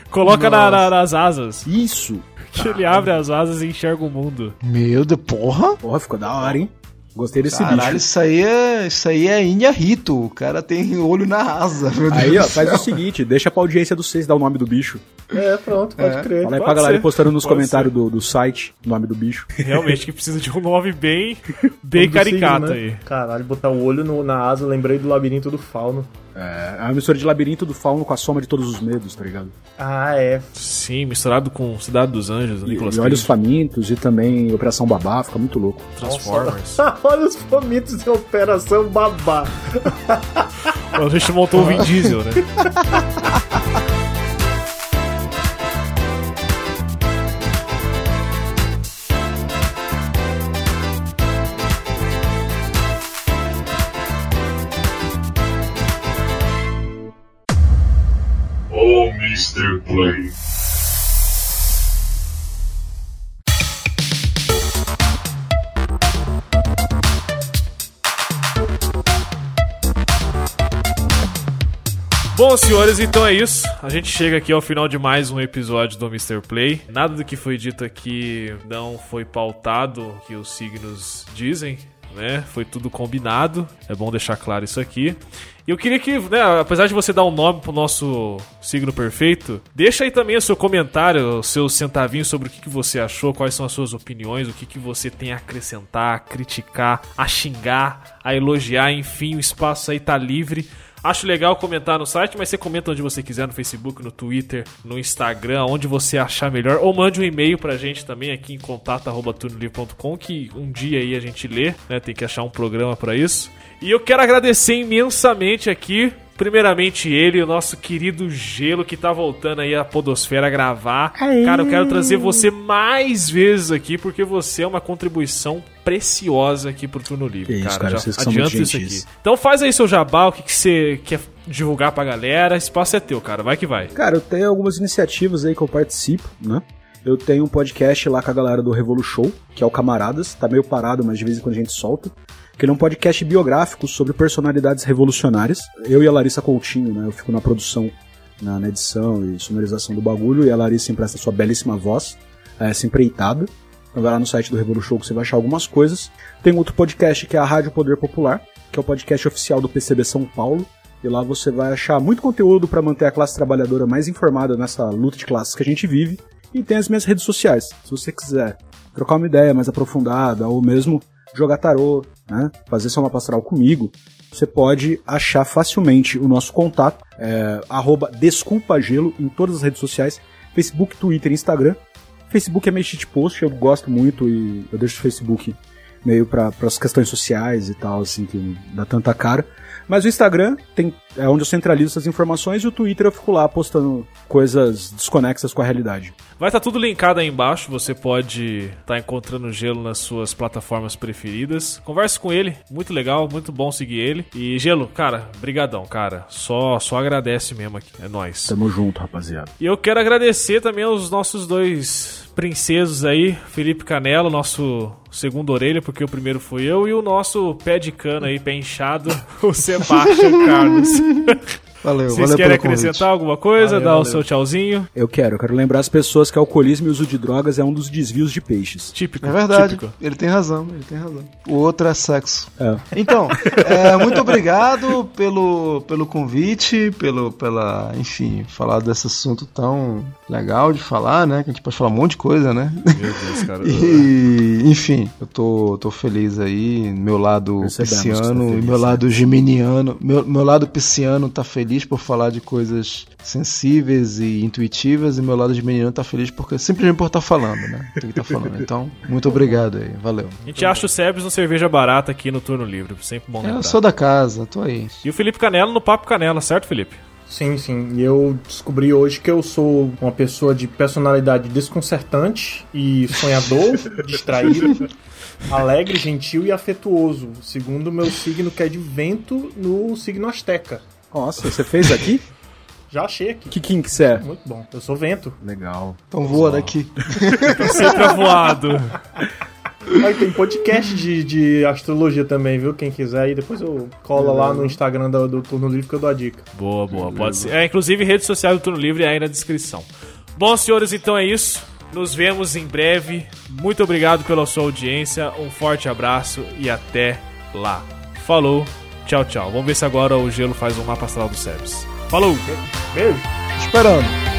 Coloca na- na- nas asas. Isso! Que ele abre as asas e enxerga o mundo. Meu Deus, porra. Porra, ficou da hora, hein? Gostei desse Caralho, bicho. isso aí é. Isso aí é Inha Rito. O cara tem olho na asa. Meu Deus Aí, ó, do faz céu. o seguinte, deixa pra audiência dos seis dar o nome do bicho. É, pronto, pode É. crer. Fala aí Pode pra galera ser, ir postando nos pode comentários do, do site o nome do bicho. Realmente que precisa de um nome bem, bem do caricato signo, né? aí. Caralho, botar o olho no- na asa, lembrei do labirinto do fauno. É, é uma mistura de labirinto do fauno com a soma de todos os medos, tá ligado? Ah, é. Sim, misturado com Cidade dos Anjos, E, Nicolas e Olhos Famintos e também Operação Babá, fica muito louco. Transformers. Olha os famintos de Operação Babá. a gente montou o Vin Diesel, né? Bom, senhores, então é isso. A gente chega aqui ao final de mais um episódio do Mr. Play. Nada do que foi dito aqui não foi pautado que os signos dizem, né? Foi tudo combinado. É bom deixar claro isso aqui. E eu queria que, né, apesar de você dar um nome pro nosso signo perfeito, deixa aí também o seu comentário, o seu centavinho sobre o que, que você achou, quais são as suas opiniões, o que, que você tem a acrescentar, a criticar, a xingar, a elogiar, enfim, o espaço aí tá livre. Acho legal comentar no site, mas você comenta onde você quiser, no Facebook, no Twitter, no Instagram, onde você achar melhor. Ou mande um e-mail pra gente também aqui em contato.tunolivre.com, que um dia aí a gente lê, né? Tem que achar um programa pra isso. E eu quero agradecer imensamente aqui, primeiramente ele, o nosso querido Gelo, que tá voltando aí a Podosfera a gravar. Cara, eu quero trazer você mais vezes aqui, porque você é uma contribuição preciosa aqui pro Turno Livre, Que isso, cara. cara, Já vocês são adianta muito isso aqui. gentis. Então faz aí seu jabá, o que, que você quer divulgar pra galera. Espaço é teu, cara. Vai que vai. Cara, eu tenho algumas iniciativas aí que eu participo, né? Eu tenho um podcast lá com a galera do Revolu Show, que é o Camaradas, tá meio parado, mas de vez em quando a gente solta. Que ele é um podcast biográfico sobre personalidades revolucionárias. Eu e a Larissa Coutinho, né? Eu fico na produção, na, na edição e sonorização do bagulho, e a Larissa empresta sua belíssima voz, é, essa empreitada. Então vai lá no site do Revolu Show que você vai achar algumas coisas. Tem outro podcast que é a Rádio Poder Popular, que é o podcast oficial do PCB São Paulo. E lá você vai achar muito conteúdo para manter a classe trabalhadora mais informada nessa luta de classes que a gente vive. E tem as minhas redes sociais. Se você quiser trocar uma ideia mais aprofundada ou mesmo jogar tarô, né, fazer só uma pastoral comigo, você pode achar facilmente o nosso contato, é, desculpagelo em todas as redes sociais, Facebook, Twitter Instagram. Facebook é meio shitpost, eu gosto muito e eu deixo o Facebook meio para as questões sociais e tal, assim, que dá tanta cara. Mas o Instagram tem, é onde eu centralizo essas informações e o Twitter eu fico lá postando coisas desconexas com a realidade. Vai estar tudo linkado aí embaixo. Você pode estar encontrando o Gelo nas suas plataformas preferidas. Converse com ele, muito legal, muito bom seguir ele. E Gelo, cara, brigadão, cara. Só só agradece mesmo aqui. É nóis. Tamo junto, rapaziada. E eu quero agradecer também aos nossos dois princesos aí, Felipe Canelo, nosso segundo orelha, porque o primeiro fui eu, e o nosso pé de cana aí, pé inchado, o Sebastião Carlos. Valeu, Vocês valeu querem pelo convite. acrescentar alguma coisa? Valeu, Dar o seu tchauzinho? Eu quero, eu quero lembrar as pessoas que alcoolismo e uso de drogas é um dos desvios de peixes. Típico. É verdade, Típico. ele tem razão, ele tem razão. O outro é sexo. É. Então, é, muito obrigado pelo, pelo convite, pelo, pela, enfim, falar desse assunto tão legal de falar, né? Que a gente pode falar um monte de coisa, né? Meu Deus, cara. E, enfim, eu tô, tô feliz aí. Meu lado Percebemos tá pisciano e feliz, meu lado geminiano. Meu, meu lado pisciano tá feliz por falar de coisas sensíveis e intuitivas. E meu lado geminiano tá feliz porque simplesmente por estar falando, né? Tem que estar falando. Então, muito obrigado aí. Valeu. A gente acha o Sebes no Cerveja Barata aqui no Turno Livre. Sempre bom lembrar. Eu sou da casa, tô aí. E o Felipe Canelo no Papo Canela, certo, Felipe? Sim, sim. E eu descobri hoje que eu sou uma pessoa de personalidade desconcertante e sonhador, distraído, alegre, gentil e afetuoso. Segundo o meu signo, que é de vento no signo Azteca. Nossa, você fez aqui? Já achei aqui. que kim que você é? Muito bom. Eu sou vento. Legal. Então voa daqui. Sempre avoado. Aí tem podcast de, de astrologia também, viu? Quem quiser aí, depois eu cola lá no Instagram do, do Turno Livre que eu dou a dica. Boa, boa. Pode ser. É, inclusive, rede social do Turno Livre aí na descrição. Bom, senhores, então é isso. Nos vemos em breve. Muito obrigado pela sua audiência. Um forte abraço e até lá. Falou. Tchau, tchau. Vamos ver se agora o gelo faz um mapa astral do Sebes. Falou! Beijo! Esperando.